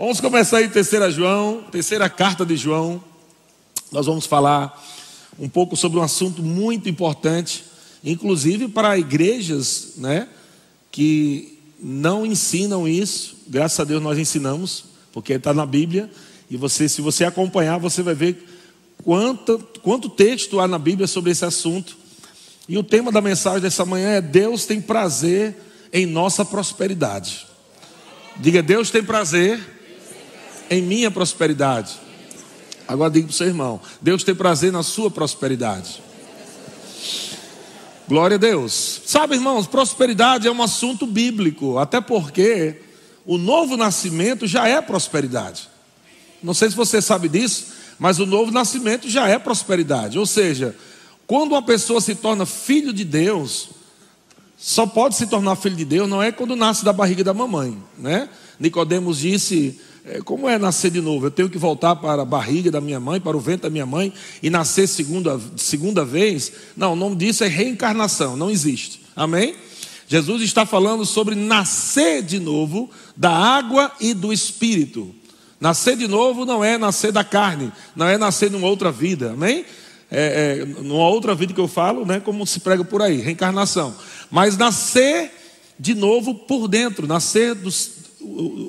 Vamos começar aí terceira João, terceira carta de João. Nós vamos falar um pouco sobre um assunto muito importante, inclusive para igrejas, né, que não ensinam isso. Graças a Deus nós ensinamos, porque está na Bíblia. E você, se você acompanhar, você vai ver quanto, quanto texto há na Bíblia sobre esse assunto. E o tema da mensagem dessa manhã é Deus tem prazer em nossa prosperidade. Diga, Deus tem prazer em minha prosperidade. Agora diga para o seu irmão: Deus tem prazer na sua prosperidade. Glória a Deus. Sabe, irmãos, prosperidade é um assunto bíblico, até porque o novo nascimento já é prosperidade. Não sei se você sabe disso, mas o novo nascimento já é prosperidade. Ou seja, quando uma pessoa se torna filho de Deus, só pode se tornar filho de Deus não é quando nasce da barriga da mamãe, né? Nicodemos disse como é nascer de novo? Eu tenho que voltar para a barriga da minha mãe, para o ventre da minha mãe e nascer segunda, segunda vez? Não, o nome disso é reencarnação, não existe. Amém? Jesus está falando sobre nascer de novo da água e do espírito. Nascer de novo não é nascer da carne, não é nascer numa outra vida, amém? É, é, numa outra vida que eu falo, né, como se prega por aí, reencarnação. Mas nascer de novo por dentro, nascer dos,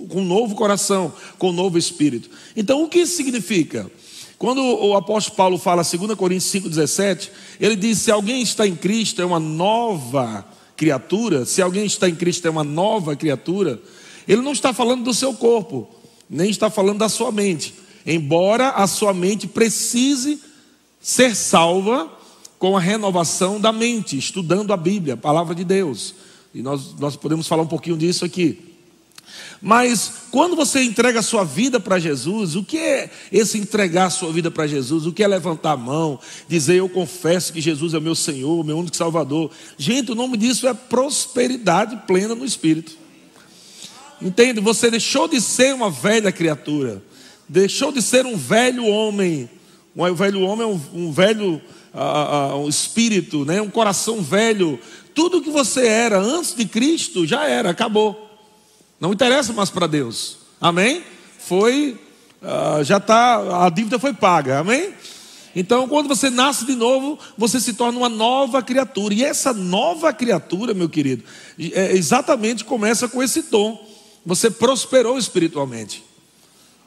com um novo coração, com um novo espírito. Então, o que isso significa? Quando o apóstolo Paulo fala 2 Coríntios 5,17, ele diz: se alguém está em Cristo, é uma nova criatura, se alguém está em Cristo, é uma nova criatura. Ele não está falando do seu corpo, nem está falando da sua mente, embora a sua mente precise ser salva com a renovação da mente, estudando a Bíblia, a palavra de Deus. E nós, nós podemos falar um pouquinho disso aqui. Mas quando você entrega a sua vida para Jesus, o que é esse entregar a sua vida para Jesus? O que é levantar a mão, dizer eu confesso que Jesus é o meu Senhor, meu único Salvador? Gente, o nome disso é prosperidade plena no Espírito. Entende? Você deixou de ser uma velha criatura, deixou de ser um velho homem. Um velho homem é um, um velho uh, uh, um espírito, né? um coração velho. Tudo que você era antes de Cristo já era, acabou. Não interessa mais para Deus. Amém? Foi, uh, já está, a dívida foi paga. Amém? Então, quando você nasce de novo, você se torna uma nova criatura. E essa nova criatura, meu querido, é, exatamente começa com esse tom. Você prosperou espiritualmente.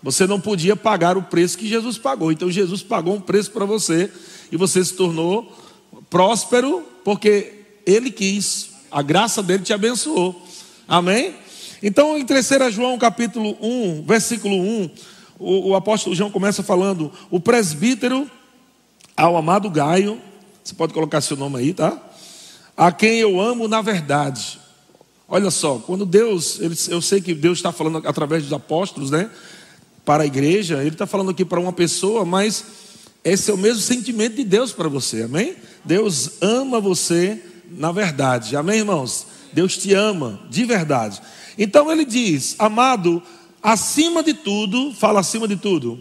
Você não podia pagar o preço que Jesus pagou. Então, Jesus pagou um preço para você. E você se tornou próspero porque Ele quis. A graça dele te abençoou. Amém? Então, em 3 João capítulo 1, versículo 1, o, o apóstolo João começa falando: o presbítero ao amado Gaio, você pode colocar seu nome aí, tá? A quem eu amo na verdade. Olha só, quando Deus, eu sei que Deus está falando através dos apóstolos, né? Para a igreja, Ele está falando aqui para uma pessoa, mas esse é o mesmo sentimento de Deus para você, amém? Deus ama você na verdade, amém, irmãos? Deus te ama de verdade. Então ele diz: Amado, acima de tudo, fala acima de tudo.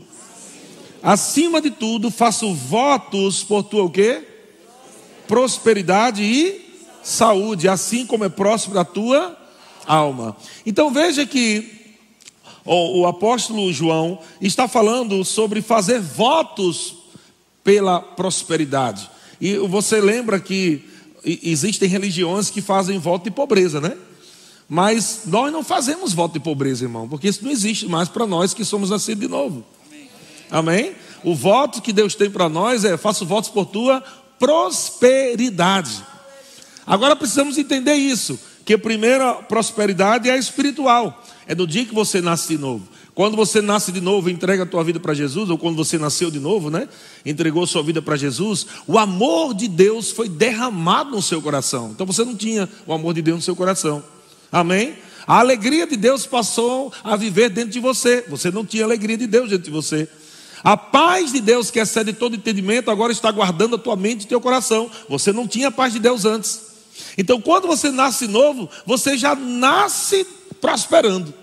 Acima de tudo, faço votos por tua o quê? Prosperidade e saúde, assim como é próximo da tua alma. Então veja que o, apóstolo João está falando sobre fazer votos pela prosperidade. E você lembra que existem religiões que fazem voto de pobreza, né? Mas nós não fazemos voto de pobreza, irmão, porque isso não existe mais para nós que somos nascidos de novo. Amém? O voto que Deus tem para nós é: faço votos por tua prosperidade. Agora precisamos entender isso, que a primeira prosperidade é a espiritual, é no dia que você nasce de novo. Quando você nasce de novo, entrega a tua vida para Jesus, ou quando você nasceu de novo, né? Entregou sua vida para Jesus, o amor de Deus foi derramado no seu coração. Então você não tinha o amor de Deus no seu coração. Amém? A alegria de Deus passou a viver dentro de você. Você não tinha alegria de Deus dentro de você. A paz de Deus, que excede todo entendimento, agora está guardando a tua mente e teu coração. Você não tinha a paz de Deus antes. Então, quando você nasce novo, você já nasce prosperando.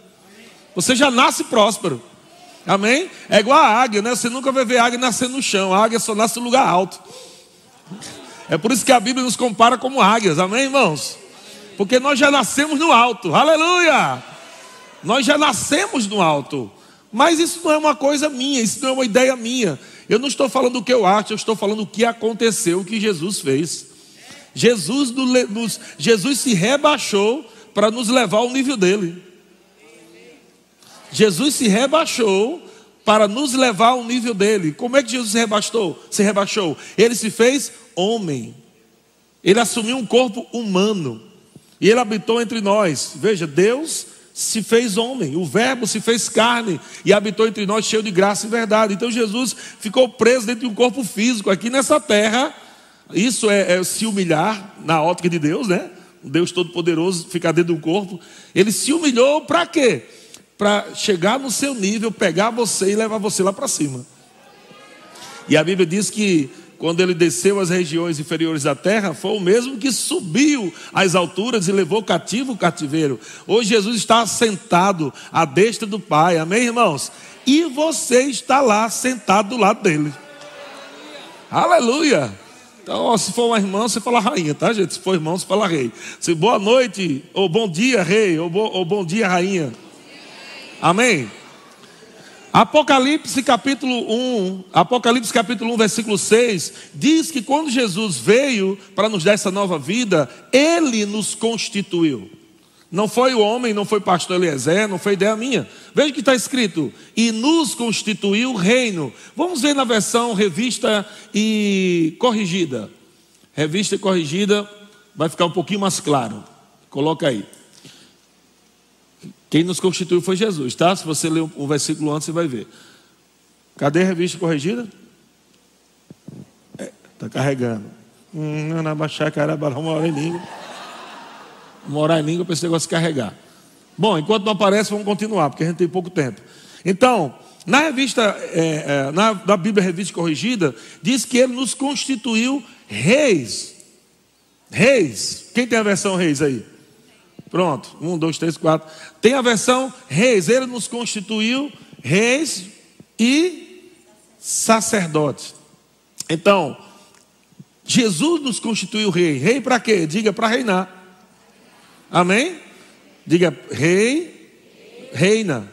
Você já nasce próspero. Amém? É igual a águia, né? Você nunca vai ver águia nascer no chão. A águia só nasce no lugar alto. É por isso que a Bíblia nos compara como águias. Amém, irmãos? Porque nós já nascemos no alto, aleluia! Nós já nascemos no alto. Mas isso não é uma coisa minha, isso não é uma ideia minha. Eu não estou falando o que eu acho, eu estou falando o que aconteceu, o que Jesus fez. Jesus, nos, Jesus se rebaixou para nos levar ao nível dele. Jesus se rebaixou para nos levar ao nível dele. Como é que Jesus se rebaixou? Se rebaixou. Ele se fez homem. Ele assumiu um corpo humano. E ele habitou entre nós. Veja, Deus se fez homem, o Verbo se fez carne e habitou entre nós cheio de graça e verdade. Então Jesus ficou preso dentro de um corpo físico aqui nessa terra. Isso é, é se humilhar na ótica de Deus, né? Deus Todo-Poderoso ficar dentro de um corpo. Ele se humilhou para quê? Para chegar no seu nível, pegar você e levar você lá para cima. E a Bíblia diz que quando ele desceu às regiões inferiores da terra, foi o mesmo que subiu às alturas e levou cativo o cativeiro. Hoje Jesus está sentado à destra do Pai, amém, irmãos? E você está lá sentado do lado dele. Aleluia! Então, ó, se for uma irmã, você fala rainha, tá, gente? Se for irmão, você fala rei. Se boa noite, ou bom dia, rei, ou, bo, ou bom dia, rainha. Amém? Apocalipse capítulo 1, Apocalipse capítulo 1, versículo 6, diz que quando Jesus veio para nos dar essa nova vida, ele nos constituiu. Não foi o homem, não foi o pastor Eliezer, não foi ideia minha. Veja que está escrito: e nos constituiu reino. Vamos ver na versão revista e corrigida. Revista e corrigida, vai ficar um pouquinho mais claro. Coloca aí. Quem nos constituiu foi Jesus, tá? Se você ler um versículo antes, você vai ver. Cadê a revista corrigida? Está é, tá carregando. Hum, uma hora em língua. Uma hora em língua para esse negócio carregar. Bom, enquanto não aparece, vamos continuar, porque a gente tem pouco tempo. Então, na revista, é, é, na, na Bíblia Revista Corrigida, diz que ele nos constituiu reis. Reis. Quem tem a versão reis aí? Pronto, um, dois, três, quatro. Tem a versão reis, ele nos constituiu reis e sacerdotes. Então, Jesus nos constituiu rei. Rei para quê? Diga para reinar. Amém? Diga rei, reina.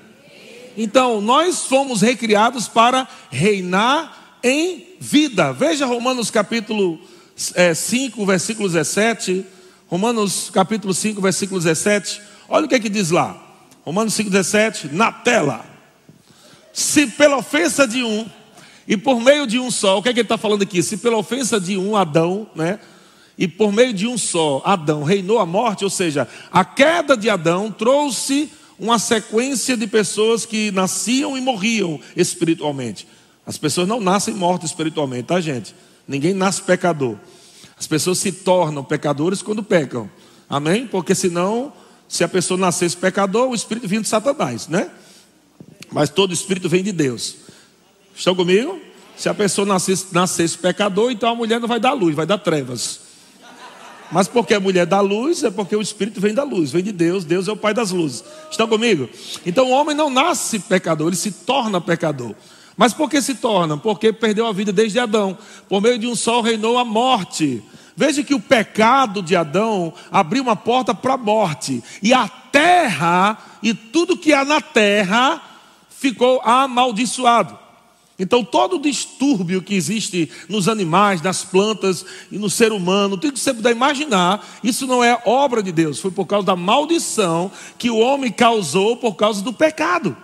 Então, nós fomos recriados para reinar em vida. Veja Romanos capítulo é, 5, versículo 17. Romanos capítulo 5, versículo 17. Olha o que é que diz lá. Romanos 5, 17, na tela. Se pela ofensa de um, e por meio de um só, o que é que ele está falando aqui? Se pela ofensa de um, Adão, né? E por meio de um só, Adão, reinou a morte, ou seja, a queda de Adão trouxe uma sequência de pessoas que nasciam e morriam espiritualmente. As pessoas não nascem mortas espiritualmente, tá, gente? Ninguém nasce pecador. As pessoas se tornam pecadores quando pecam. Amém? Porque senão, se a pessoa nascesse pecador, o espírito vinha de Satanás, né? Mas todo espírito vem de Deus. Estão comigo? Se a pessoa nascesse, nascesse pecador, então a mulher não vai dar luz, vai dar trevas. Mas porque a mulher dá luz, é porque o Espírito vem da luz, vem de Deus, Deus é o Pai das luzes. Estão comigo? Então o homem não nasce pecador, ele se torna pecador. Mas por que se torna? Porque perdeu a vida desde Adão. Por meio de um sol reinou a morte. Veja que o pecado de Adão abriu uma porta para a morte. E a terra e tudo que há na terra ficou amaldiçoado. Então, todo o distúrbio que existe nos animais, nas plantas e no ser humano, tudo que você puder imaginar, isso não é obra de Deus, foi por causa da maldição que o homem causou por causa do pecado.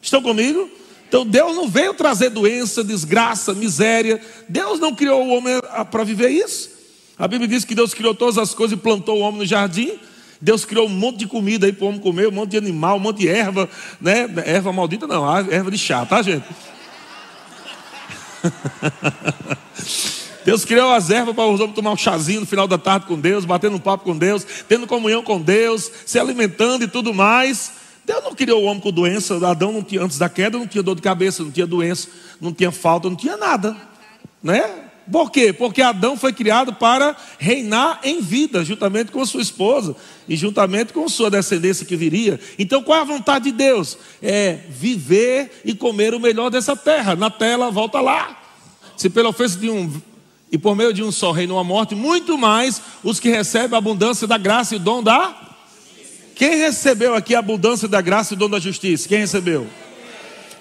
Estão comigo? Então Deus não veio trazer doença, desgraça, miséria. Deus não criou o homem para viver isso. A Bíblia diz que Deus criou todas as coisas e plantou o homem no jardim. Deus criou um monte de comida aí para o homem comer, um monte de animal, um monte de erva, né? Erva maldita não, erva de chá, tá, gente? Deus criou as ervas para os homens tomar um chazinho no final da tarde com Deus, batendo um papo com Deus, tendo comunhão com Deus, se alimentando e tudo mais. Deus não criou o homem com doença. Adão não tinha, antes da queda não tinha dor de cabeça, não tinha doença, não tinha falta, não tinha nada. Né? Por quê? Porque Adão foi criado para reinar em vida, juntamente com sua esposa e juntamente com sua descendência que viria. Então, qual é a vontade de Deus? É viver e comer o melhor dessa terra. Na tela, volta lá. Se pela ofensa de um e por meio de um só reinou a morte, muito mais os que recebem a abundância da graça e o dom da quem recebeu aqui a abundância da graça e o dom da justiça? Quem recebeu?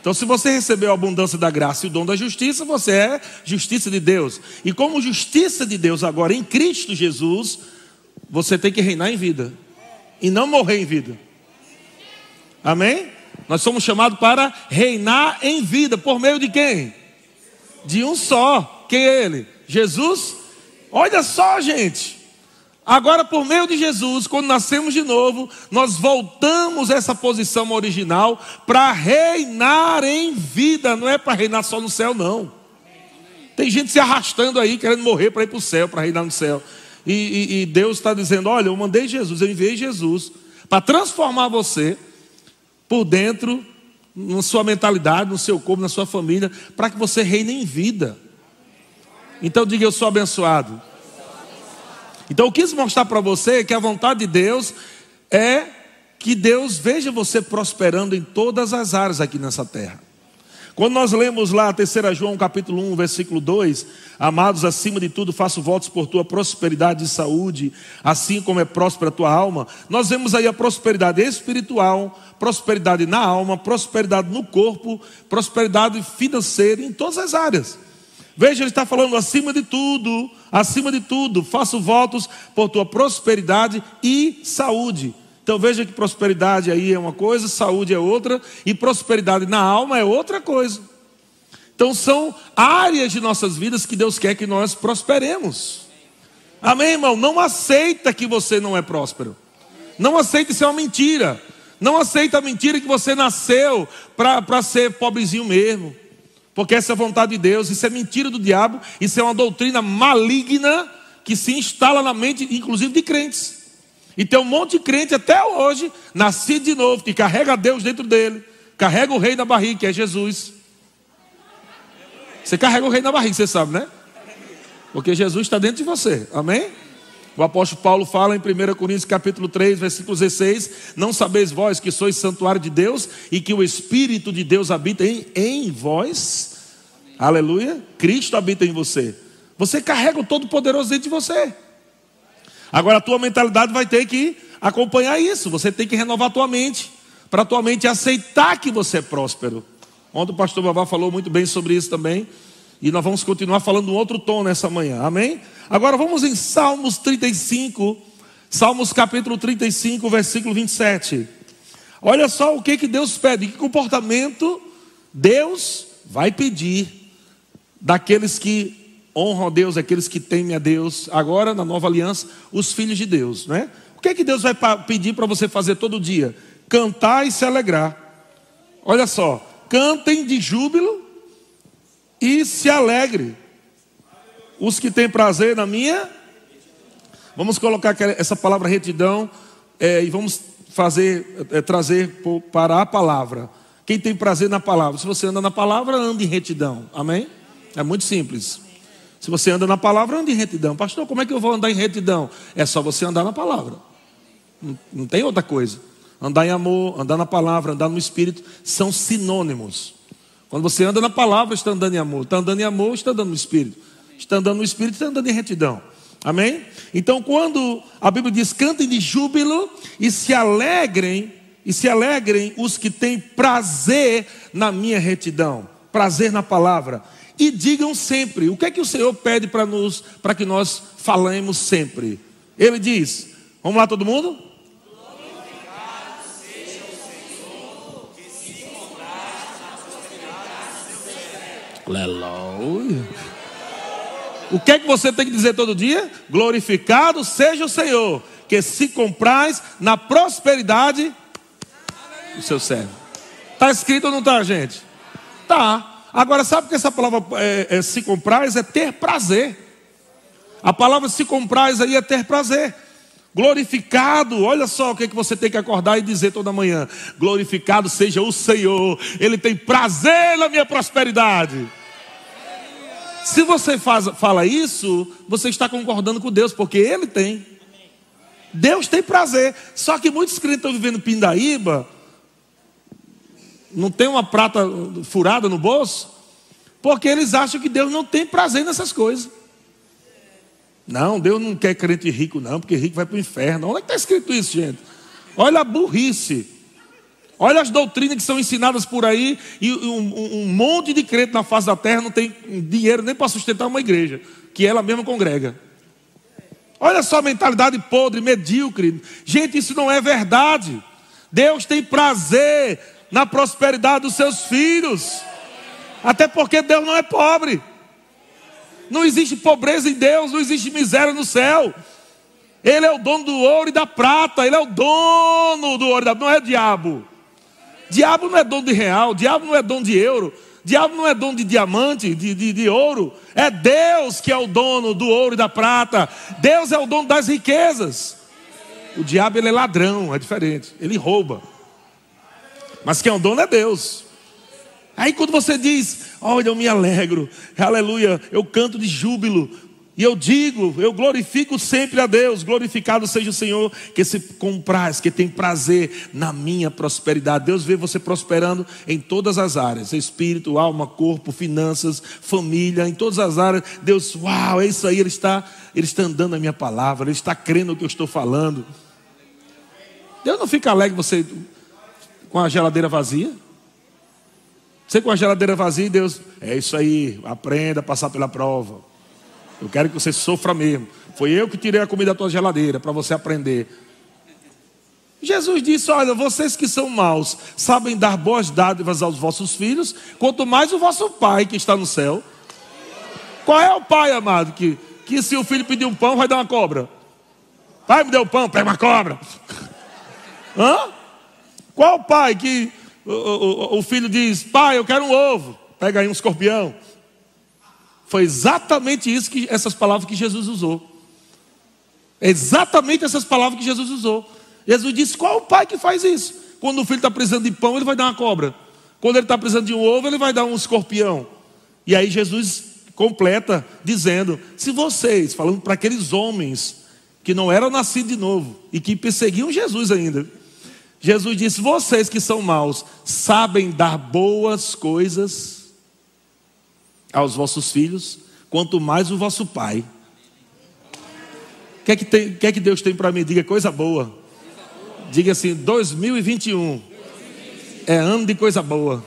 Então, se você recebeu a abundância da graça e o dom da justiça, você é justiça de Deus. E como justiça de Deus agora em Cristo Jesus, você tem que reinar em vida e não morrer em vida. Amém? Nós somos chamados para reinar em vida por meio de quem? De um só. Quem é ele? Jesus. Olha só, gente. Agora, por meio de Jesus, quando nascemos de novo, nós voltamos a essa posição original para reinar em vida, não é para reinar só no céu, não. Tem gente se arrastando aí, querendo morrer para ir para o céu, para reinar no céu. E, e, e Deus está dizendo: Olha, eu mandei Jesus, eu enviei Jesus para transformar você por dentro, na sua mentalidade, no seu corpo, na sua família, para que você reine em vida. Então diga: Eu sou abençoado. Então eu quis mostrar para você que a vontade de Deus é que Deus veja você prosperando em todas as áreas aqui nessa terra. Quando nós lemos lá 3 João capítulo 1, versículo 2, amados, acima de tudo faço votos por tua prosperidade e saúde, assim como é próspera a tua alma. Nós vemos aí a prosperidade espiritual, prosperidade na alma, prosperidade no corpo, prosperidade financeira em todas as áreas. Veja, ele está falando acima de tudo, acima de tudo, faço votos por tua prosperidade e saúde. Então veja que prosperidade aí é uma coisa, saúde é outra, e prosperidade na alma é outra coisa. Então são áreas de nossas vidas que Deus quer que nós prosperemos. Amém, irmão? Não aceita que você não é próspero. Não aceita isso é uma mentira. Não aceita a mentira que você nasceu para ser pobrezinho mesmo. Porque essa é a vontade de Deus, isso é mentira do diabo, isso é uma doutrina maligna que se instala na mente, inclusive de crentes. E tem um monte de crente até hoje, nascido de novo, que carrega Deus dentro dele, carrega o rei na barriga, que é Jesus. Você carrega o rei na barriga, você sabe, né? Porque Jesus está dentro de você, amém? O apóstolo Paulo fala em 1 Coríntios capítulo 3, versículo 16: Não sabeis vós que sois santuário de Deus e que o Espírito de Deus habita em, em vós? Aleluia! Cristo habita em você. Você carrega o Todo-Poderoso dentro de você. Agora a tua mentalidade vai ter que acompanhar isso. Você tem que renovar a tua mente, para a tua mente aceitar que você é próspero. Ontem o pastor Babá falou muito bem sobre isso também. E nós vamos continuar falando um outro tom nessa manhã. Amém? Agora vamos em Salmos 35, Salmos capítulo 35, versículo 27. Olha só o que, que Deus pede, que comportamento Deus vai pedir daqueles que honram a Deus, aqueles que temem a Deus, agora na nova aliança, os filhos de Deus, né? O que, que Deus vai pedir para você fazer todo dia? Cantar e se alegrar. Olha só, cantem de júbilo e se alegre. Os que têm prazer na minha. Vamos colocar essa palavra retidão é, e vamos fazer, é, trazer para a palavra. Quem tem prazer na palavra? Se você anda na palavra, anda em retidão. Amém? É muito simples. Se você anda na palavra, anda em retidão. Pastor, como é que eu vou andar em retidão? É só você andar na palavra. Não, não tem outra coisa. Andar em amor, andar na palavra, andar no espírito são sinônimos. Quando você anda na palavra, está andando em amor. Está andando em amor, está andando no Espírito. Está andando no Espírito, está andando em retidão. Amém? Então, quando a Bíblia diz: cantem de júbilo e se alegrem, e se alegrem os que têm prazer na minha retidão, prazer na palavra. E digam sempre: o que é que o Senhor pede para nos, para que nós falemos sempre? Ele diz: vamos lá, todo mundo? Aleluia. O que é que você tem que dizer todo dia? Glorificado seja o Senhor, que se compraz na prosperidade do seu servo. Está escrito ou não está, gente? Tá. Agora, sabe que essa palavra é, é, se compraz é ter prazer. A palavra se compraz aí é ter prazer. Glorificado, olha só o que, é que você tem que acordar e dizer toda manhã: glorificado seja o Senhor, Ele tem prazer na minha prosperidade. Se você faz, fala isso, você está concordando com Deus, porque Ele tem. Deus tem prazer. Só que muitos crentes estão vivendo pindaíba, não tem uma prata furada no bolso, porque eles acham que Deus não tem prazer nessas coisas. Não, Deus não quer crente rico, não, porque rico vai para o inferno. Onde é que está escrito isso, gente? Olha a burrice. Olha as doutrinas que são ensinadas por aí, e um, um monte de crente na face da terra não tem dinheiro nem para sustentar uma igreja, que ela mesma congrega. Olha só a mentalidade podre, medíocre. Gente, isso não é verdade. Deus tem prazer na prosperidade dos seus filhos. Até porque Deus não é pobre. Não existe pobreza em Deus, não existe miséria no céu. Ele é o dono do ouro e da prata, ele é o dono do ouro e da não é diabo. Diabo não é dono de real, diabo não é dono de euro, diabo não é dono de diamante, de, de, de ouro. É Deus que é o dono do ouro e da prata. Deus é o dono das riquezas. O diabo ele é ladrão, é diferente. Ele rouba. Mas quem é o dono é Deus. Aí quando você diz, olha, eu me alegro, aleluia, eu canto de júbilo, e eu digo, eu glorifico sempre a Deus, glorificado seja o Senhor, que se compraz, que tem prazer na minha prosperidade. Deus vê você prosperando em todas as áreas: espírito, alma, corpo, finanças, família, em todas as áreas. Deus, uau, é isso aí, Ele está, Ele está andando na minha palavra, Ele está crendo no que eu estou falando. Deus não fica alegre você com a geladeira vazia? Você com a geladeira vazia, Deus, é isso aí, aprenda a passar pela prova. Eu quero que você sofra mesmo. Foi eu que tirei a comida da tua geladeira para você aprender. Jesus disse: Olha, vocês que são maus sabem dar boas dádivas aos vossos filhos, quanto mais o vosso Pai que está no céu. Qual é o pai, amado, que, que se o filho pedir um pão, vai dar uma cobra? Pai, me deu pão, pega uma cobra. Hã? Qual o pai que o, o, o filho diz: Pai, eu quero um ovo, pega aí um escorpião. Foi exatamente isso que essas palavras que Jesus usou. Exatamente essas palavras que Jesus usou. Jesus disse: qual o pai que faz isso? Quando o filho está precisando de pão, ele vai dar uma cobra. Quando ele está precisando de um ovo, ele vai dar um escorpião. E aí Jesus completa dizendo: se vocês, falando para aqueles homens que não eram nascidos de novo e que perseguiam Jesus ainda, Jesus disse: vocês que são maus, sabem dar boas coisas aos vossos filhos, quanto mais o vosso Pai. O que é que, que, é que Deus tem para mim? Diga coisa boa. Diga assim: 2021 é ano de coisa boa.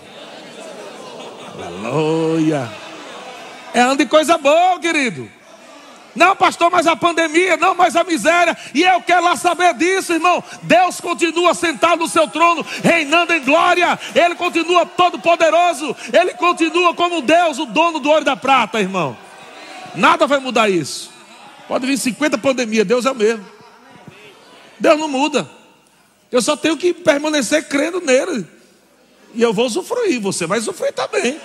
Aleluia. É ano de coisa boa, querido. Não, pastor, mas a pandemia, não, mas a miséria. E eu quero lá saber disso, irmão. Deus continua sentado no seu trono, reinando em glória. Ele continua todo poderoso. Ele continua como Deus, o dono do ouro e da prata, irmão. Nada vai mudar isso. Pode vir 50 pandemias, Deus é o mesmo. Deus não muda. Eu só tenho que permanecer crendo nele. E eu vou usufruir, você vai usufruir também.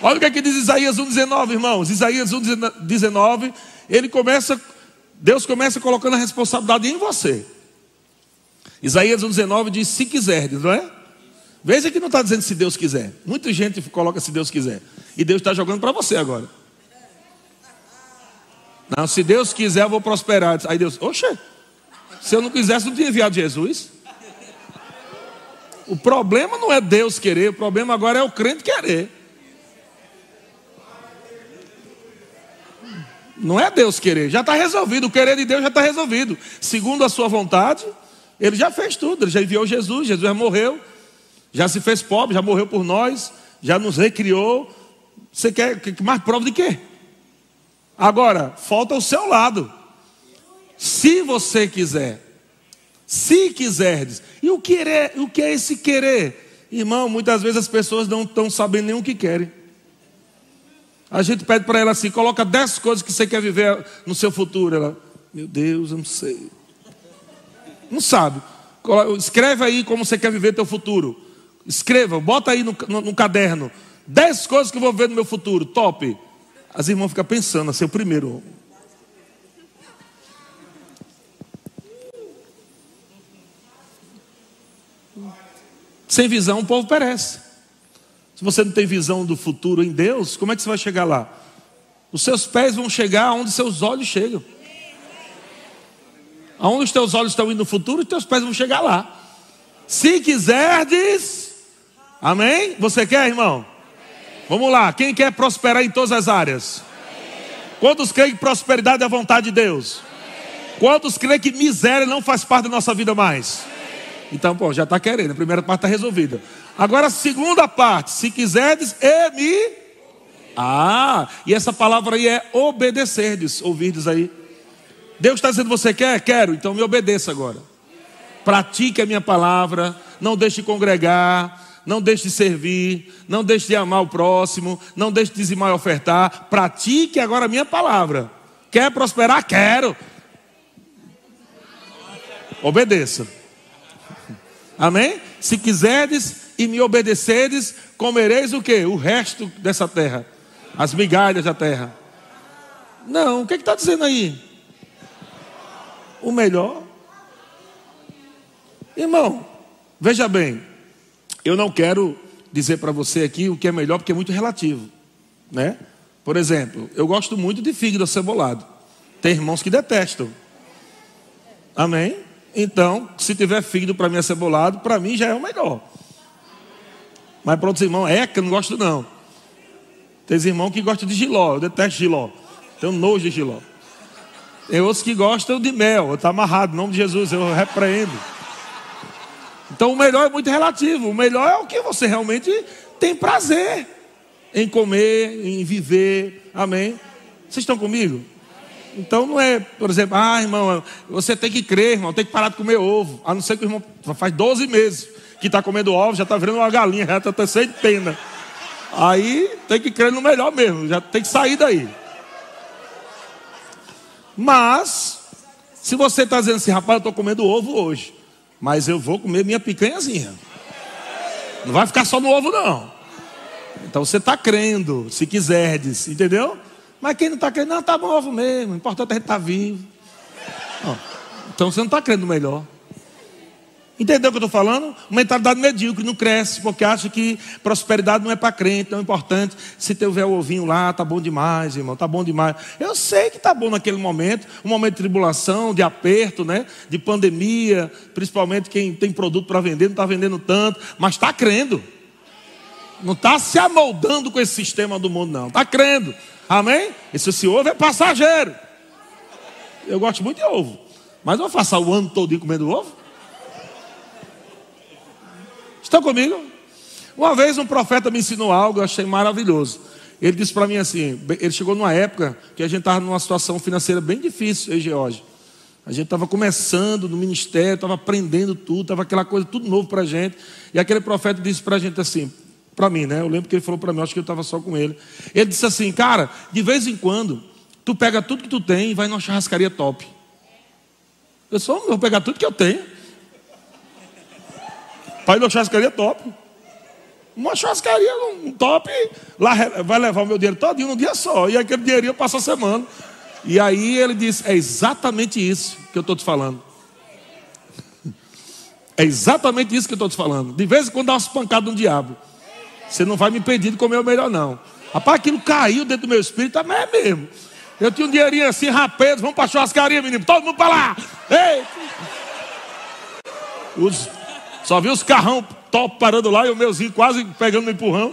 Olha o que, é que diz Isaías 1,19, irmãos. Isaías 1,19 ele começa, Deus começa colocando a responsabilidade em você. Isaías 1,19 diz: se quiser, não é? Veja que não está dizendo se Deus quiser. Muita gente coloca se Deus quiser. E Deus está jogando para você agora. Não, se Deus quiser, eu vou prosperar. Aí Deus, oxe, se eu não quisesse, não tinha enviado Jesus. O problema não é Deus querer, o problema agora é o crente querer. Não é Deus querer, já está resolvido. O querer de Deus já está resolvido. Segundo a sua vontade, ele já fez tudo. Ele já enviou Jesus, Jesus já morreu, já se fez pobre, já morreu por nós, já nos recriou. Você quer mais prova de quê? Agora, falta o seu lado. Se você quiser, se quiserdes. E o, querer, o que é esse querer? Irmão, muitas vezes as pessoas não estão sabendo nem o que querem. A gente pede para ela assim: coloca dez coisas que você quer viver no seu futuro. Ela, meu Deus, eu não sei. Não sabe. Escreve aí como você quer viver teu futuro. Escreva, bota aí no, no, no caderno. Dez coisas que eu vou ver no meu futuro. Top. As irmãs ficam pensando, assim, o primeiro. Sem visão, o povo perece. Se você não tem visão do futuro em Deus, como é que você vai chegar lá? Os seus pés vão chegar onde seus olhos chegam. Aonde os teus olhos estão indo no futuro, os teus pés vão chegar lá. Se quiserdes, amém? Você quer, irmão? Vamos lá, quem quer prosperar em todas as áreas? Quantos creem que prosperidade é a vontade de Deus? Quantos creem que miséria não faz parte da nossa vida mais? Então, pô, já está querendo. A primeira parte está resolvida. Agora, segunda parte. Se quiserdes, e me. Ah, e essa palavra aí é obedecerdes. Ouvirdes aí. Deus está dizendo: Você quer? Quero. Então me obedeça agora. Pratique a minha palavra. Não deixe de congregar. Não deixe de servir. Não deixe de amar o próximo. Não deixe de dizimar e ofertar. Pratique agora a minha palavra. Quer prosperar? Quero. Obedeça. Amém? Se quiserdes e me obedeceres, comereis o que? O resto dessa terra. As migalhas da terra. Não, o que é está dizendo aí? O melhor. Irmão, veja bem, eu não quero dizer para você aqui o que é melhor, porque é muito relativo, né? Por exemplo, eu gosto muito de fígado cebolado. Tem irmãos que detestam. Amém? Então, se tiver fígado para mim acebolado, para mim já é o melhor. Mas para outros irmãos, é eu não gosto não. Tem irmãos que gostam de giló, eu detesto giló. Tenho nojo de giló. Tem outros que gostam de mel, está amarrado, em nome de Jesus, eu repreendo. Então o melhor é muito relativo. O melhor é o que você realmente tem prazer em comer, em viver. Amém? Vocês estão comigo? Então não é, por exemplo, ah, irmão, você tem que crer, irmão, tem que parar de comer ovo. A não ser que o irmão faz 12 meses que está comendo ovo, já está virando uma galinha, já está sem pena. Aí tem que crer no melhor mesmo, já tem que sair daí. Mas, se você está dizendo assim, rapaz, eu estou comendo ovo hoje, mas eu vou comer minha picanhazinha. Não vai ficar só no ovo, não. Então você está crendo, se quiserdes, entendeu? Mas quem não está crendo, não, tá bom ovo mesmo. O importante é a gente estar tá vivo. então você não está crendo melhor. Entendeu o que eu estou falando? Uma mentalidade medíocre, não cresce, porque acha que prosperidade não é para crente, não é importante. Se tiver o ovinho lá, tá bom demais, irmão, tá bom demais. Eu sei que tá bom naquele momento, um momento de tribulação, de aperto, né? De pandemia, principalmente quem tem produto para vender, não está vendendo tanto, mas está crendo. Não está se amoldando com esse sistema do mundo, não. Está crendo. Amém? Esse se ovo é passageiro. Eu gosto muito de ovo. Mas eu vou passar o ano todo comendo ovo? Estão comigo? Uma vez um profeta me ensinou algo, eu achei maravilhoso. Ele disse para mim assim: ele chegou numa época que a gente estava numa situação financeira bem difícil, eu e George. A gente estava começando no ministério, estava aprendendo tudo, estava aquela coisa tudo novo para a gente. E aquele profeta disse para a gente assim: para mim, né? Eu lembro que ele falou para mim, acho que eu estava só com ele. Ele disse assim, cara, de vez em quando, tu pega tudo que tu tem e vai numa churrascaria top. Eu só vou pegar tudo que eu tenho. Para ir numa churrascaria top. Uma churrascaria, um top, lá vai levar o meu dinheiro todinho num dia só. E aquele dinheirinho passa a semana. E aí ele disse: É exatamente isso que eu estou te falando. É exatamente isso que eu estou te falando. De vez em quando dá umas pancadas no diabo. Você não vai me impedir de comer o melhor, não. Rapaz, aquilo caiu dentro do meu espírito, mas é mesmo. Eu tinha um dinheirinho assim, rapaz, vamos para a churrascaria, menino. Todo mundo para lá. Ei! Os, só vi os carrão top parando lá e o meuzinho quase pegando no empurrão.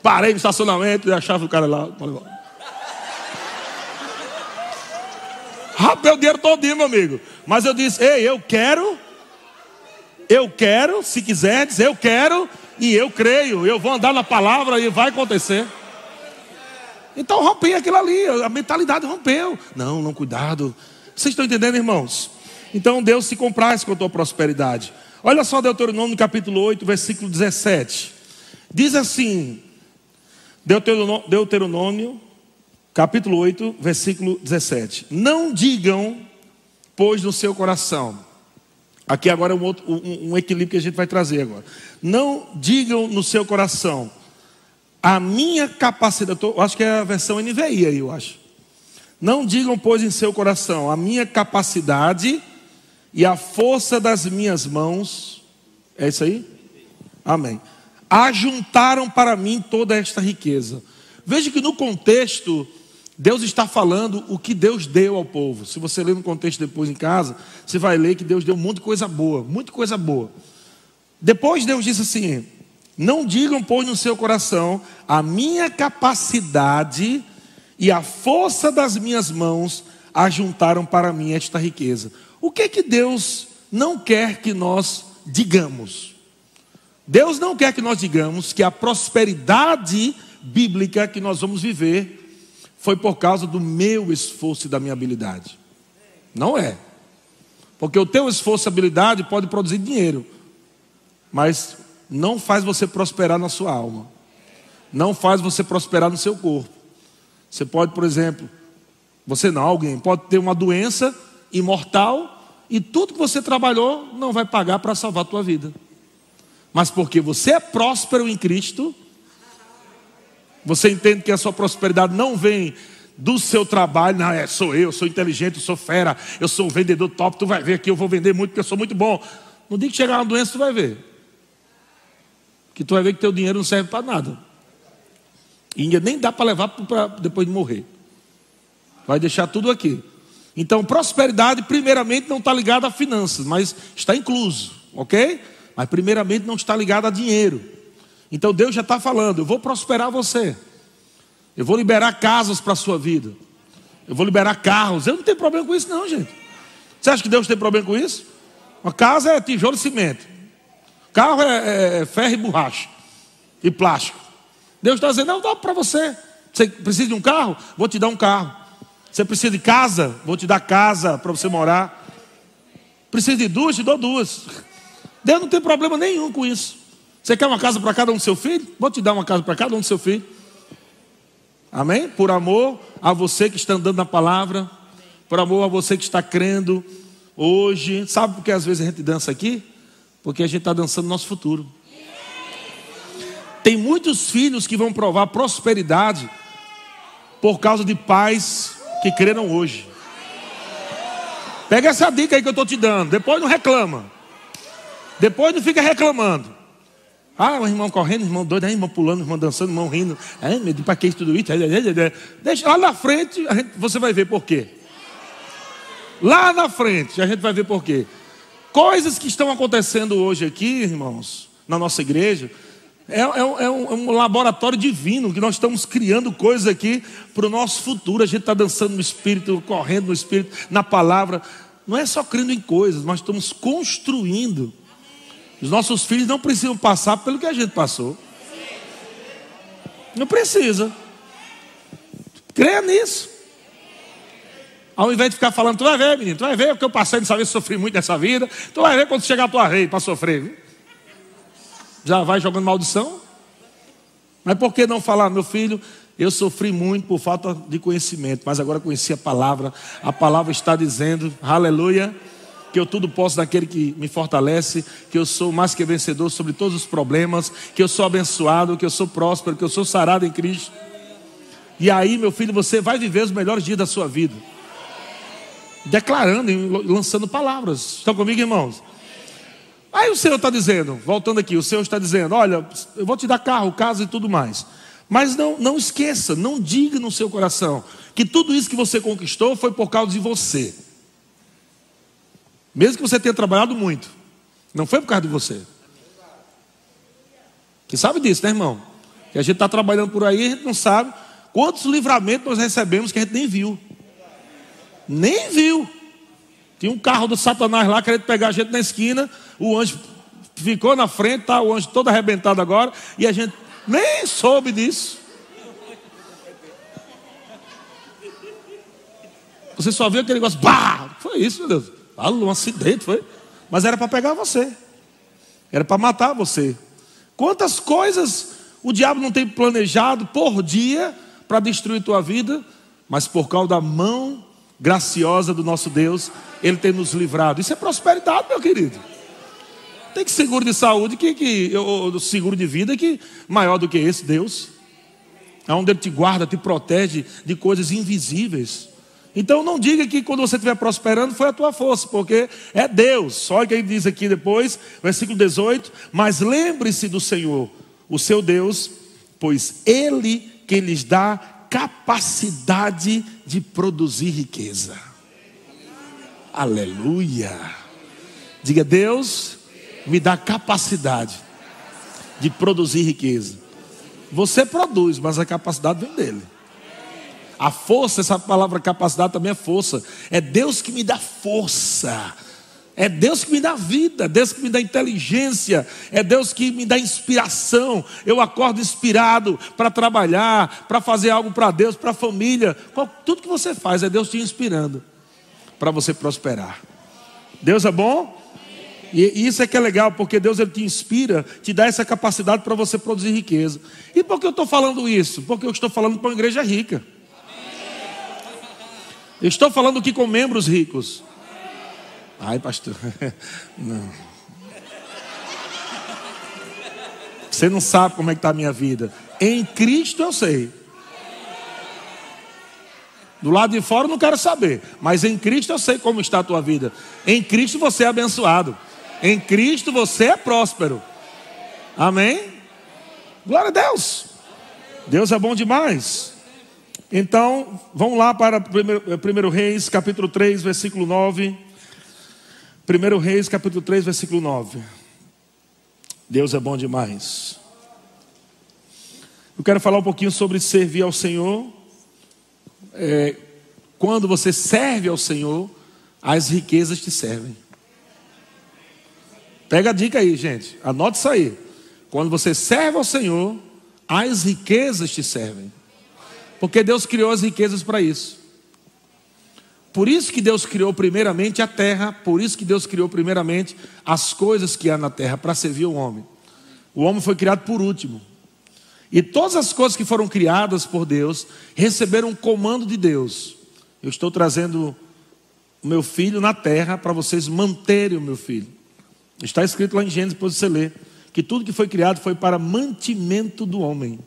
Parei no estacionamento e achava o cara lá. Rapaz, o dinheiro todinho, meu amigo. Mas eu disse, ei, eu quero eu quero, se quiserdes, eu quero e eu creio. Eu vou andar na palavra e vai acontecer. Então rompei aquilo ali, a mentalidade rompeu. Não, não, cuidado. Vocês estão entendendo, irmãos? Então Deus se compraz com a tua prosperidade. Olha só Deuteronômio capítulo 8, versículo 17. Diz assim: Deuteronômio, Deuteronômio capítulo 8, versículo 17. Não digam, pois, no seu coração Aqui agora é um, outro, um, um equilíbrio que a gente vai trazer agora. Não digam no seu coração, a minha capacidade, eu acho que é a versão NVI aí, eu acho. Não digam, pois, em seu coração, a minha capacidade e a força das minhas mãos, é isso aí? Amém. Ajuntaram para mim toda esta riqueza. Veja que no contexto Deus está falando o que Deus deu ao povo. Se você ler no contexto depois em casa, você vai ler que Deus deu muita coisa boa, muita coisa boa. Depois Deus disse assim: Não digam, pois, no seu coração, a minha capacidade e a força das minhas mãos ajuntaram para mim esta riqueza. O que que Deus não quer que nós digamos. Deus não quer que nós digamos que a prosperidade bíblica que nós vamos viver foi por causa do meu esforço e da minha habilidade. Não é. Porque o teu esforço e habilidade pode produzir dinheiro, mas não faz você prosperar na sua alma. Não faz você prosperar no seu corpo. Você pode, por exemplo, você não, alguém pode ter uma doença imortal e tudo que você trabalhou não vai pagar para salvar a tua vida. Mas porque você é próspero em Cristo, você entende que a sua prosperidade não vem do seu trabalho, não, é, sou eu, sou inteligente, sou fera, eu sou um vendedor top, tu vai ver que eu vou vender muito porque eu sou muito bom. No dia que chegar uma doença, tu vai ver. Que tu vai ver que teu dinheiro não serve para nada. E nem dá para levar para depois de morrer. Vai deixar tudo aqui. Então, prosperidade, primeiramente, não está ligada a finanças, mas está incluso, ok? Mas, primeiramente, não está ligada a dinheiro. Então, Deus já está falando: eu vou prosperar você, eu vou liberar casas para a sua vida, eu vou liberar carros. Eu não tenho problema com isso, não, gente. Você acha que Deus tem problema com isso? Uma casa é tijolo e cimento, carro é, é, é ferro e borracha e plástico. Deus está dizendo: não, dá para você. Você precisa de um carro? Vou te dar um carro. Você precisa de casa? Vou te dar casa para você morar. Precisa de duas? Te dou duas. Deus não tem problema nenhum com isso. Você quer uma casa para cada um do seu filho? Vou te dar uma casa para cada um do seu filho. Amém? Por amor a você que está andando na palavra, por amor a você que está crendo hoje. Sabe por que às vezes a gente dança aqui? Porque a gente está dançando nosso futuro. Tem muitos filhos que vão provar prosperidade por causa de pais que creram hoje. Pega essa dica aí que eu estou te dando. Depois não reclama. Depois não fica reclamando. Ah, o irmão correndo, o irmão doido, o irmão pulando, irmão dançando, irmão rindo. Ai, meu Deus, para que tudo isso? Deixa lá na frente, gente, você vai ver por quê. Lá na frente, a gente vai ver por quê. Coisas que estão acontecendo hoje aqui, irmãos, na nossa igreja, é, é, é, um, é, um, laboratório divino que nós estamos criando coisas aqui para o nosso futuro. A gente está dançando no Espírito, correndo no Espírito, na palavra. Não é só crendo em coisas, nós estamos construindo. Os nossos filhos não precisam passar pelo que a gente passou. Não precisa. Creia nisso. Ao invés de ficar falando, tu vai ver, menino, tu vai ver o que eu passei nessa vez, sofri muito nessa vida. Tu vai ver quando chegar a tua vez para sofrer. Viu? Já vai jogando maldição? Mas por que não falar, meu filho? Eu sofri muito por falta de conhecimento, mas agora conheci a palavra. A palavra está dizendo, aleluia, que eu tudo posso naquele que me fortalece, que eu sou mais que vencedor sobre todos os problemas, que eu sou abençoado, que eu sou próspero, que eu sou sarado em Cristo. E aí, meu filho, você vai viver os melhores dias da sua vida. Declarando e lançando palavras. Estão comigo, irmãos? Aí o Senhor está dizendo, voltando aqui, o Senhor está dizendo: olha, eu vou te dar carro, casa e tudo mais. Mas não, não esqueça, não diga no seu coração que tudo isso que você conquistou foi por causa de você. Mesmo que você tenha trabalhado muito, não foi por causa de você. Você sabe disso, né, irmão? Que a gente está trabalhando por aí, a gente não sabe quantos livramentos nós recebemos que a gente nem viu. Nem viu. Tinha um carro do Satanás lá querendo pegar a gente na esquina. O anjo ficou na frente, tá o anjo todo arrebentado agora. E a gente nem soube disso. Você só viu aquele negócio, bah! Foi isso, meu Deus. Um acidente, foi. Mas era para pegar você. Era para matar você. Quantas coisas o diabo não tem planejado por dia para destruir tua vida, mas por causa da mão graciosa do nosso Deus, Ele tem nos livrado. Isso é prosperidade, meu querido. Tem que seguro de saúde, que, que ou, seguro de vida que maior do que esse, Deus. É onde Ele te guarda, te protege de coisas invisíveis. Então não diga que quando você estiver prosperando foi a tua força, porque é Deus. Só que ele diz aqui depois, versículo 18: Mas lembre-se do Senhor, o seu Deus, pois Ele que lhes dá capacidade de produzir riqueza. Aleluia. Diga, Deus, me dá capacidade de produzir riqueza. Você produz, mas a capacidade vem dele. A força, essa palavra capacidade também é força. É Deus que me dá força. É Deus que me dá vida, é Deus que me dá inteligência, é Deus que me dá inspiração. Eu acordo inspirado para trabalhar, para fazer algo para Deus, para a família. Tudo que você faz é Deus te inspirando para você prosperar. Deus é bom? E isso é que é legal, porque Deus ele te inspira, te dá essa capacidade para você produzir riqueza. E por que eu estou falando isso? Porque eu estou falando para uma igreja rica. Eu estou falando aqui com membros ricos. Ai, pastor. Não. Você não sabe como é que está a minha vida. Em Cristo eu sei. Do lado de fora eu não quero saber. Mas em Cristo eu sei como está a tua vida. Em Cristo você é abençoado. Em Cristo você é próspero. Amém? Glória a Deus. Deus é bom demais. Então, vamos lá para 1 Reis, capítulo 3, versículo 9. 1 Reis, capítulo 3, versículo 9. Deus é bom demais. Eu quero falar um pouquinho sobre servir ao Senhor. É, quando você serve ao Senhor, as riquezas te servem. Pega a dica aí, gente. Anote isso aí. Quando você serve ao Senhor, as riquezas te servem. Porque Deus criou as riquezas para isso. Por isso que Deus criou primeiramente a terra, por isso que Deus criou primeiramente as coisas que há na terra para servir o homem. O homem foi criado por último. E todas as coisas que foram criadas por Deus receberam um comando de Deus. Eu estou trazendo o meu filho na terra para vocês manterem o meu filho. Está escrito lá em Gênesis, depois você lê, que tudo que foi criado foi para mantimento do homem.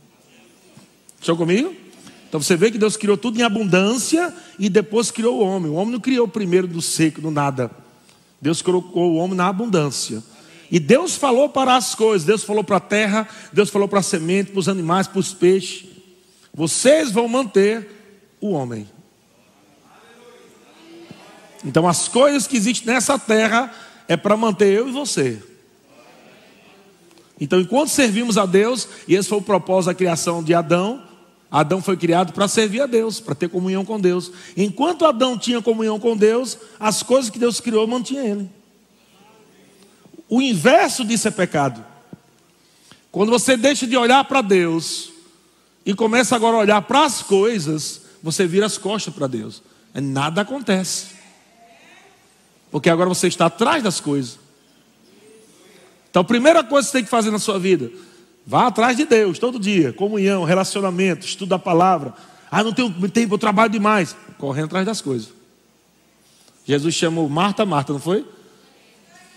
Estão comigo? Então você vê que Deus criou tudo em abundância e depois criou o homem. O homem não criou primeiro do seco, do nada. Deus colocou o homem na abundância. E Deus falou para as coisas, Deus falou para a terra, Deus falou para a semente, para os animais, para os peixes. Vocês vão manter o homem. Então as coisas que existem nessa terra é para manter eu e você. Então, enquanto servimos a Deus, e esse foi o propósito da criação de Adão, Adão foi criado para servir a Deus, para ter comunhão com Deus. Enquanto Adão tinha comunhão com Deus, as coisas que Deus criou mantinha ele. O inverso disso é pecado. Quando você deixa de olhar para Deus e começa agora a olhar para as coisas, você vira as costas para Deus. Nada acontece. Porque agora você está atrás das coisas. Então, a primeira coisa que você tem que fazer na sua vida, vá atrás de Deus todo dia, comunhão, relacionamento, estudo da palavra. Ah, não tenho tempo, eu trabalho demais. Correndo atrás das coisas. Jesus chamou Marta, Marta, não foi?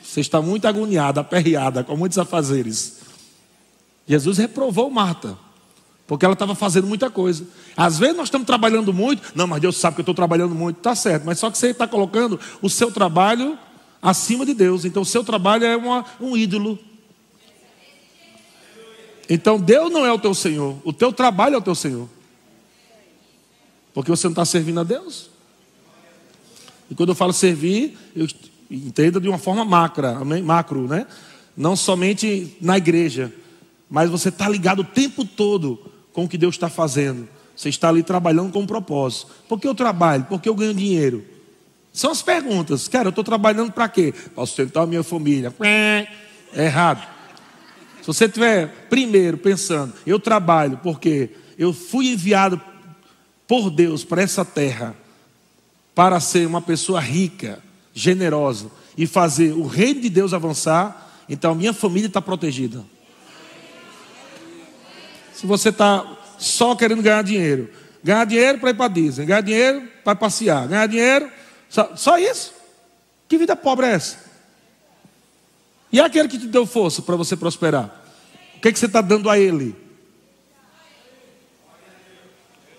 Você está muito agoniada, aperreada, com muitos afazeres. Jesus reprovou Marta. Porque ela estava fazendo muita coisa. Às vezes nós estamos trabalhando muito. Não, mas Deus sabe que eu estou trabalhando muito. Está certo. Mas só que você está colocando o seu trabalho acima de Deus. Então o seu trabalho é uma, um ídolo. Então Deus não é o teu Senhor. O teu trabalho é o teu Senhor. Porque você não está servindo a Deus. E quando eu falo servir, eu entendo de uma forma macra, macro, né? Não somente na igreja, mas você está ligado o tempo todo com o que Deus está fazendo. Você está ali trabalhando com um propósito. Por que eu trabalho? Por que eu ganho dinheiro? São as perguntas. Cara, eu estou trabalhando para quê? Para sustentar a minha família. É errado. Se você estiver primeiro pensando, eu trabalho porque eu fui enviado por Deus para essa terra para ser uma pessoa rica, generosa e fazer o reino de Deus avançar, então minha família está protegida. Se você está só querendo ganhar dinheiro, ganhar dinheiro para ir para Disney, ganhar dinheiro para passear, ganhar dinheiro, só, só isso? Que vida pobre é essa? E aquele que te deu força para você prosperar? O que, é que você está dando a ele?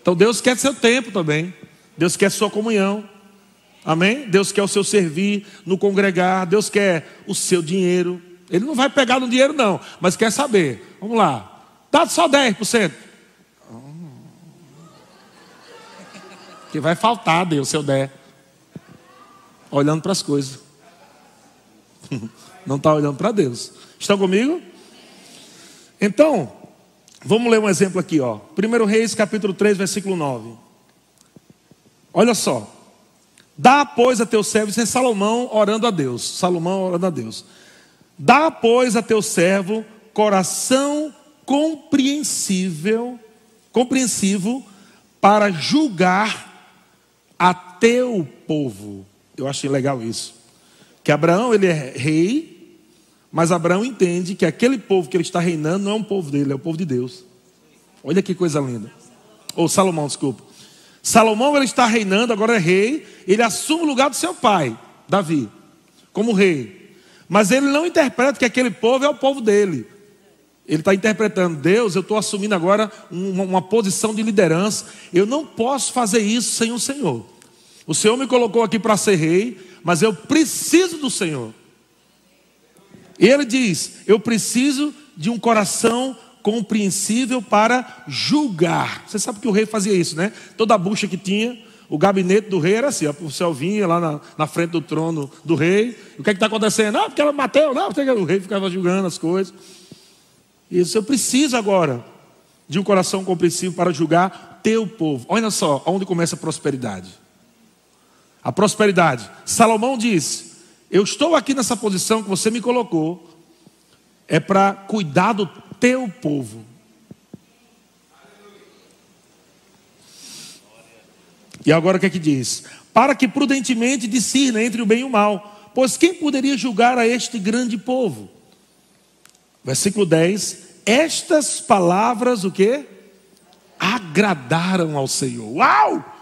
Então Deus quer seu tempo também. Deus quer sua comunhão. Amém? Deus quer o seu servir no congregar. Deus quer o seu dinheiro. Ele não vai pegar no dinheiro, não, mas quer saber. Vamos lá. Dá só 10%. Que vai faltar, Deus, se eu der. Olhando para as coisas. Não está olhando para Deus. Estão comigo? Então, vamos ler um exemplo aqui, ó. 1 Reis, capítulo 3, versículo 9. Olha só. Dá, pois, a teu servo, isso é Salomão orando a Deus. Salomão orando a Deus. Dá, pois, a teu servo coração compreensível, compreensivo, para julgar a teu povo. Eu achei legal isso. Que Abraão, ele é rei, mas Abraão entende que aquele povo que ele está reinando não é um povo dele, é o povo de Deus. Olha que coisa linda. Ou Salomão, desculpa. Salomão ele está reinando, agora é rei, ele assume o lugar do seu pai, Davi, como rei. Mas ele não interpreta que aquele povo é o povo dele. Ele está interpretando, Deus, eu estou assumindo agora uma, uma, posição de liderança. Eu não posso fazer isso sem o Senhor. O Senhor me colocou aqui para ser rei, mas eu preciso do Senhor. E ele diz: Eu preciso de um coração compreensível para julgar. Você sabe que o rei fazia isso, né? Toda a bucha que tinha, o gabinete do rei era assim: o céu vinha lá na, na, frente do trono do rei. O que é está acontecendo? Ah, porque ela matou, não, porque o rei ficava julgando as coisas. Isso eu preciso agora de um coração compreensível para julgar teu povo. Olha só, onde começa a prosperidade. A prosperidade. Salomão diz: Eu estou aqui nessa posição que você me colocou, é para cuidar do teu povo. E agora o que é que diz? Para que prudentemente discirna entre o bem e o mal, pois quem poderia julgar a este grande povo? Versículo 10: Estas palavras o que? Agradaram ao Senhor. Uau!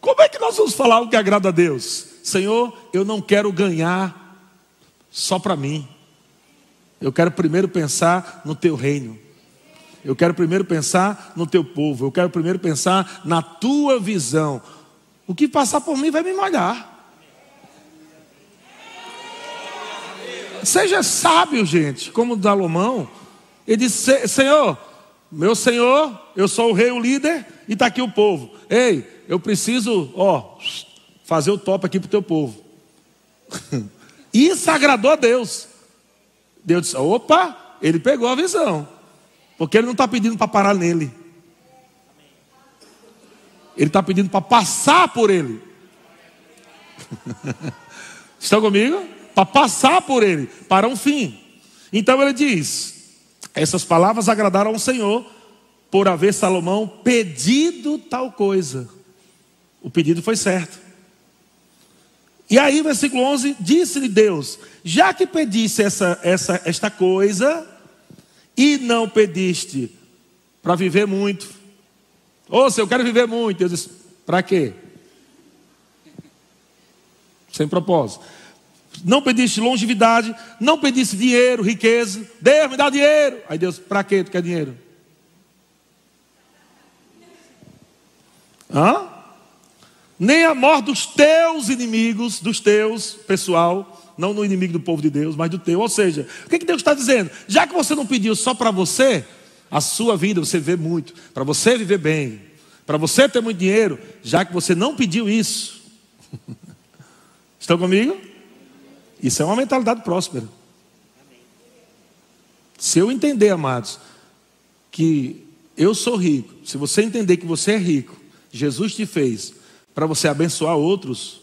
Como é que nós vamos falar o que agrada a Deus? Senhor, eu não quero ganhar só para mim. Eu quero primeiro pensar no teu reino. Eu quero primeiro pensar no teu povo. Eu quero primeiro pensar na tua visão. O que passar por mim vai me molhar. Seja sábio, gente, como Salomão. Ele disse: Senhor, meu Senhor, eu sou o rei, o líder, e está aqui o povo. Ei, eu preciso, ó, fazer o top aqui para o teu povo. Isso agradou a Deus. Deus disse: opa, ele pegou a visão. Porque ele não está pedindo para parar nele. Ele está pedindo para passar por ele. Estão comigo? Para passar por ele, para um fim. Então ele diz: essas palavras agradaram ao Senhor, por haver Salomão pedido tal coisa. O pedido foi certo. E aí, versículo 11: Disse-lhe Deus: Já que pediste essa, essa, esta coisa, e não pediste para viver muito, ou se eu quero viver muito, Deus disse: Para quê? Sem propósito. Não pediste longevidade, não pediste dinheiro, riqueza. Deus me dá dinheiro. Aí Deus, para quê tu quer dinheiro? Hã? nem a morte dos teus inimigos, dos teus, pessoal, não no inimigo do povo de Deus, mas do teu. Ou seja, o que, que Deus está dizendo? Já que você não pediu só para você, a sua vida você vê muito, para você viver bem, para você ter muito dinheiro, já que você não pediu isso. Estão comigo? Isso é uma mentalidade próspera. Se eu entender, amados, que eu sou rico, se você entender que você é rico, Jesus te fez para você abençoar outros,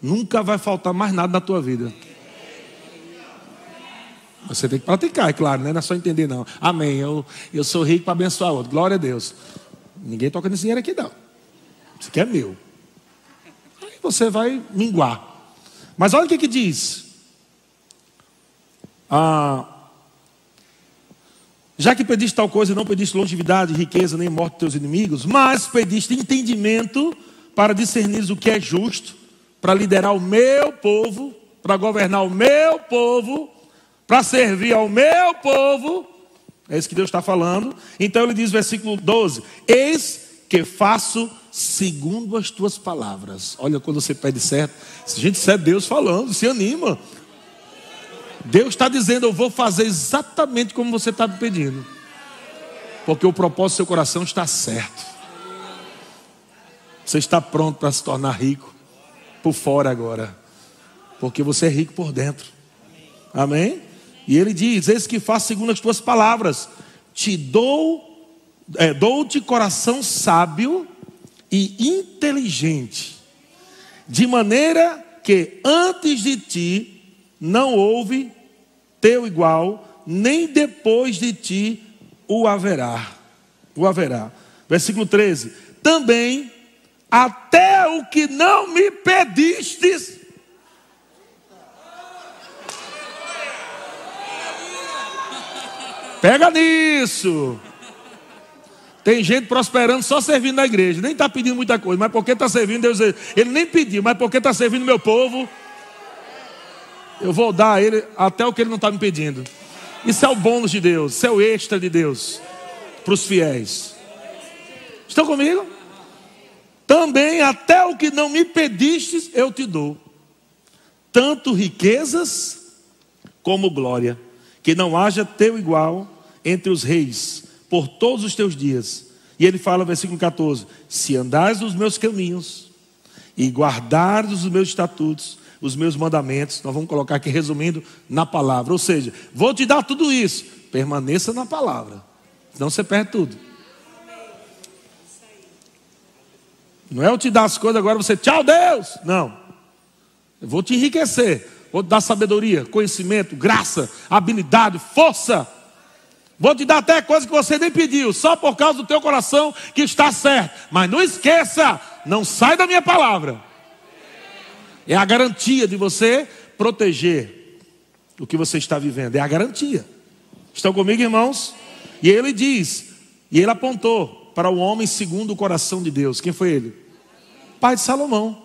nunca vai faltar mais nada na tua vida. Você tem que praticar, é claro, né? não é só entender, não. Amém. Eu, eu sou rico para abençoar outro. Glória a Deus. Ninguém toca nesse dinheiro aqui, não. Isso aqui é meu. Aí você vai minguar. Mas olha o que, que diz. Ah, já que pediste tal coisa, não pediste longevidade, riqueza, nem morte dos teus inimigos, mas pediste entendimento para discernir o que é justo, para liderar o meu povo, para governar o meu povo, para servir ao meu povo. É isso que Deus está falando. Então ele diz, versículo 12: Eis que faço segundo as tuas palavras. Olha, quando você pede certo, gente é Deus falando, se anima. Deus está dizendo: Eu vou fazer exatamente como você está me pedindo, porque o propósito do seu coração está certo. Você está pronto para se tornar rico por fora agora, porque você é rico por dentro. Amém? E ele diz: Eis que faço segundo as tuas palavras, te dou, é, dou-te coração sábio e inteligente. De maneira que antes de ti não houve teu igual, nem depois de ti o haverá. O haverá. Versículo 13. Também até o que não me pedistes. Pega nisso. Tem gente prosperando só servindo na igreja, nem está pedindo muita coisa, mas porque está servindo, Deus, ele nem pediu, mas porque está servindo meu povo, eu vou dar a ele até o que ele não está me pedindo. Isso é o bônus de Deus, isso é o extra de Deus para os fiéis. Estão comigo? Também até o que não me pedistes, eu te dou. Tanto riquezas como glória, que não haja teu igual entre os reis por todos os teus dias. E ele fala, versículo 14: Se andares nos meus caminhos e guardares os meus estatutos, os meus mandamentos, nós vamos colocar aqui resumindo na palavra. Ou seja, vou te dar tudo isso, permaneça na palavra, senão você perde tudo. Não é eu te dar as coisas agora você, tchau Deus. Não. Eu vou te enriquecer, vou te dar sabedoria, conhecimento, graça, habilidade, força. Vou te dar até coisa que você nem pediu, só por causa do teu coração que está certo. Mas não esqueça, não sai da minha palavra. É a garantia de você proteger o que você está vivendo. É a garantia. Estão comigo, irmãos? E ele diz, e ele apontou para o homem segundo o coração de Deus. Quem foi ele? Pai de Salomão.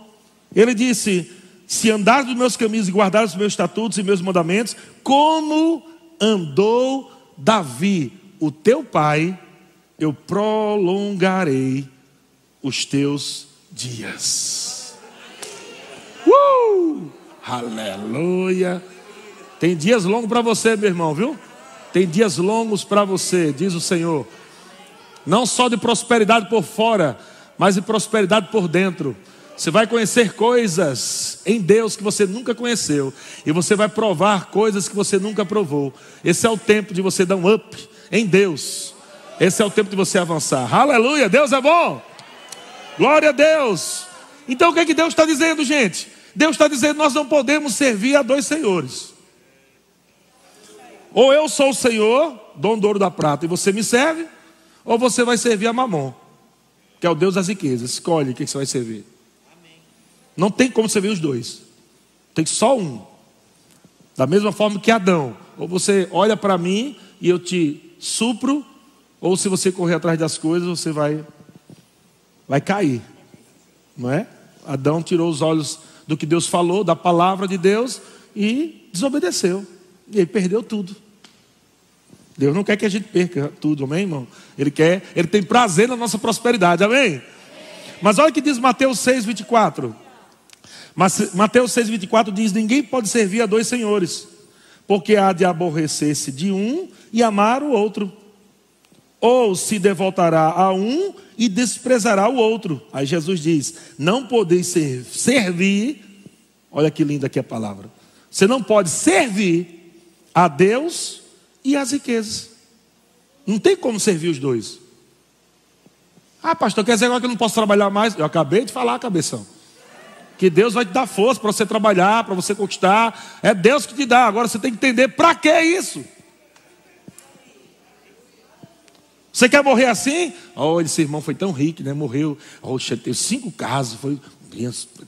Ele disse: Se andar dos meus caminhos e guardar os meus estatutos e meus mandamentos, como andou Davi, o teu pai, eu prolongarei os teus dias. Uh! Aleluia. Tem dias longos para você, meu irmão, viu? Tem dias longos para você, diz o Senhor. Não só de prosperidade por fora, mas de prosperidade por dentro. Você vai conhecer coisas em Deus que você nunca conheceu. E você vai provar coisas que você nunca provou. Esse é o tempo de você dar um up em Deus. Esse é o tempo de você avançar. Aleluia, Deus é bom. Glória a Deus. Então o que, é que Deus está dizendo, gente? Deus está dizendo: nós não podemos servir a dois senhores. Ou eu sou o Senhor, dono do ouro da prata, e você me serve, ou você vai servir a Mamon, que é o Deus das riquezas. Escolhe o que você vai servir. Não tem como ver os dois. Tem só um. Da mesma forma que Adão. Ou você olha para mim e eu te supro, ou se você correr atrás das coisas, você vai vai cair. Não é? Adão tirou os olhos do que Deus falou, da palavra de Deus e desobedeceu. E ele perdeu tudo. Deus não quer que a gente perca tudo, amém, irmão? Ele quer, ele tem prazer na nossa prosperidade, amém? Mas olha o que diz Mateus 6, 24. Mas Mateus 6,24 diz: Ninguém pode servir a dois senhores, porque há de aborrecer-se de um e amar o outro, ou se devoltará a um e desprezará o outro. Aí Jesus diz: Não podeis ser, servir, olha que linda aqui a palavra. Você não pode servir a Deus e às riquezas. Não tem como servir os dois. Ah, pastor, quer dizer agora que eu não posso trabalhar mais? Eu acabei de falar, cabeção que Deus vai te dar força para você trabalhar, para você conquistar. É Deus que te dá. Agora você tem que entender para que isso. Você quer morrer assim? Oh, esse irmão foi tão rico, né? Morreu. Oh, teve cinco casas, foi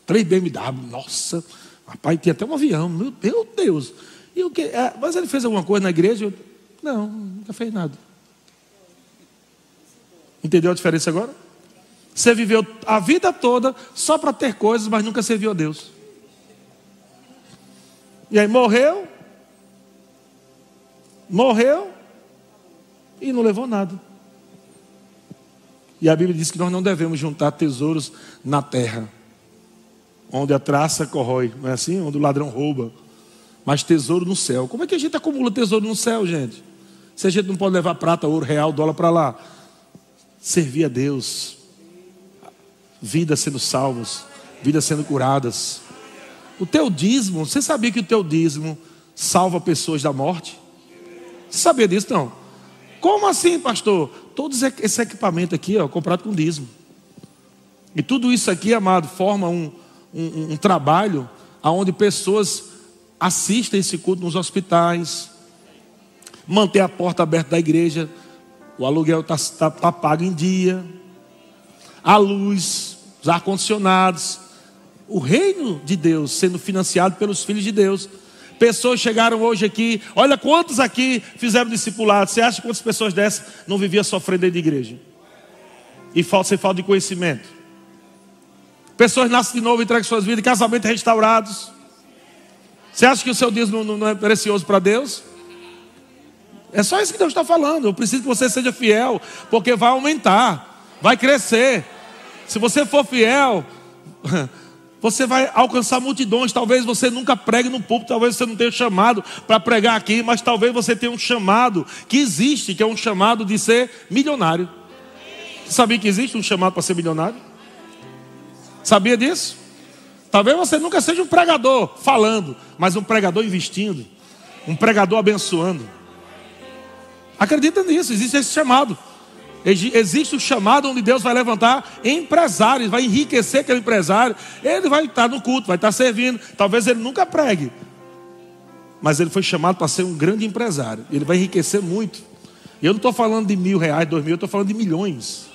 três BMW. Nossa, rapaz, tinha até um avião. Meu, Deus. E o que? É, mas ele fez alguma coisa na igreja? não, nunca fez nada. Entendeu a diferença agora? Você viveu a vida toda só para ter coisas, mas nunca serviu a Deus. E aí morreu, morreu e não levou nada. E a Bíblia diz que nós não devemos juntar tesouros na terra, onde a traça corrói, não é assim? Onde o ladrão rouba, mas tesouro no céu. Como é que a gente acumula tesouro no céu, gente? Se a gente não pode levar prata, ouro, real, dólar para lá, servir a Deus, vidas sendo salvos, vidas sendo curadas. O teu dízimo, você sabia que o teu dízimo salva pessoas da morte? Você sabia disso não? Como assim, pastor? Todo esse equipamento aqui, ó, comprado com dízimo. E tudo isso aqui, amado, forma um, um, um trabalho onde pessoas assistem esse culto nos hospitais, manter a porta aberta da igreja, o aluguel está tá, tá pago em dia, a luz, os ar-condicionados, o reino de Deus sendo financiado pelos filhos de Deus. Pessoas chegaram hoje aqui, olha quantos aqui fizeram discipulado. Você acha quantas pessoas dessas não viviam sofrendo dentro de igreja? E falta, sem falta de conhecimento. Pessoas nascem de novo, entregam suas vidas, casamentos restaurados. Você acha que o seu Deus não, não é precioso para Deus? É só isso que Deus está falando. Eu preciso que você seja fiel, porque vai aumentar, vai crescer. Se você for fiel, você vai alcançar multidões. Talvez você nunca pregue no púlpito, talvez você não tenha chamado para pregar aqui, mas talvez você tenha um chamado que existe, que é um chamado de ser milionário. Você sabia que existe um chamado para ser milionário? Sabia disso? Talvez você nunca seja um pregador falando, mas um pregador investindo, um pregador abençoando. Acredita nisso, existe esse chamado. Existe o chamado onde Deus vai levantar empresários, vai enriquecer aquele empresário. Ele vai estar no culto, vai estar servindo. Talvez ele nunca pregue, mas ele foi chamado para ser um grande empresário. Ele vai enriquecer muito. Eu não estou falando de mil reais, dois mil, eu estou falando de milhões,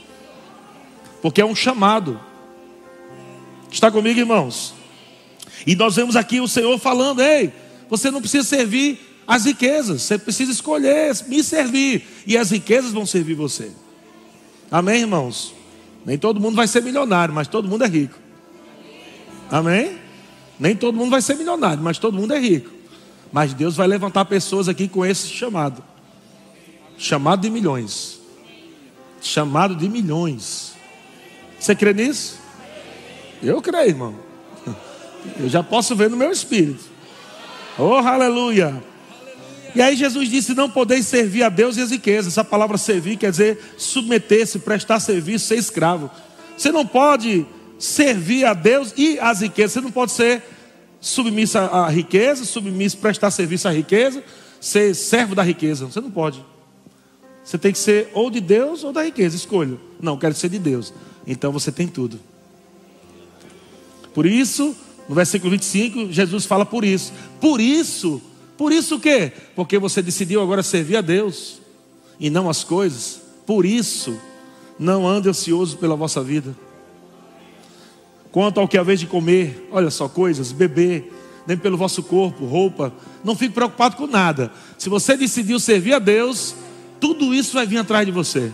porque é um chamado. Está comigo, irmãos? E nós vemos aqui o Senhor falando: ei, você não precisa servir as riquezas, você precisa escolher me servir, e as riquezas vão servir você. Amém, irmãos? Nem todo mundo vai ser milionário, mas todo mundo é rico. Amém? Nem todo mundo vai ser milionário, mas todo mundo é rico. Mas Deus vai levantar pessoas aqui com esse chamado chamado de milhões. Chamado de milhões. Você crê nisso? Eu creio, irmão. Eu já posso ver no meu espírito. Oh, aleluia. E aí Jesus disse: Não podeis servir a Deus e as riquezas. Essa palavra servir quer dizer submeter-se, prestar serviço, ser escravo. Você não pode servir a Deus e as riquezas. Você não pode ser submisso à riqueza, submisso, prestar serviço à riqueza, ser servo da riqueza. Você não pode. Você tem que ser ou de Deus ou da riqueza. Escolha. Não, quero ser de Deus. Então você tem tudo. Por isso, no versículo 25, Jesus fala por isso. Por isso, por isso o quê? Porque você decidiu agora servir a Deus e não as coisas. Por isso, não ande ansioso pela vossa vida. Quanto ao que é a vez de comer, olha só coisas, beber, nem pelo vosso corpo, roupa, não fique preocupado com nada. Se você decidiu servir a Deus, tudo isso vai vir atrás de você.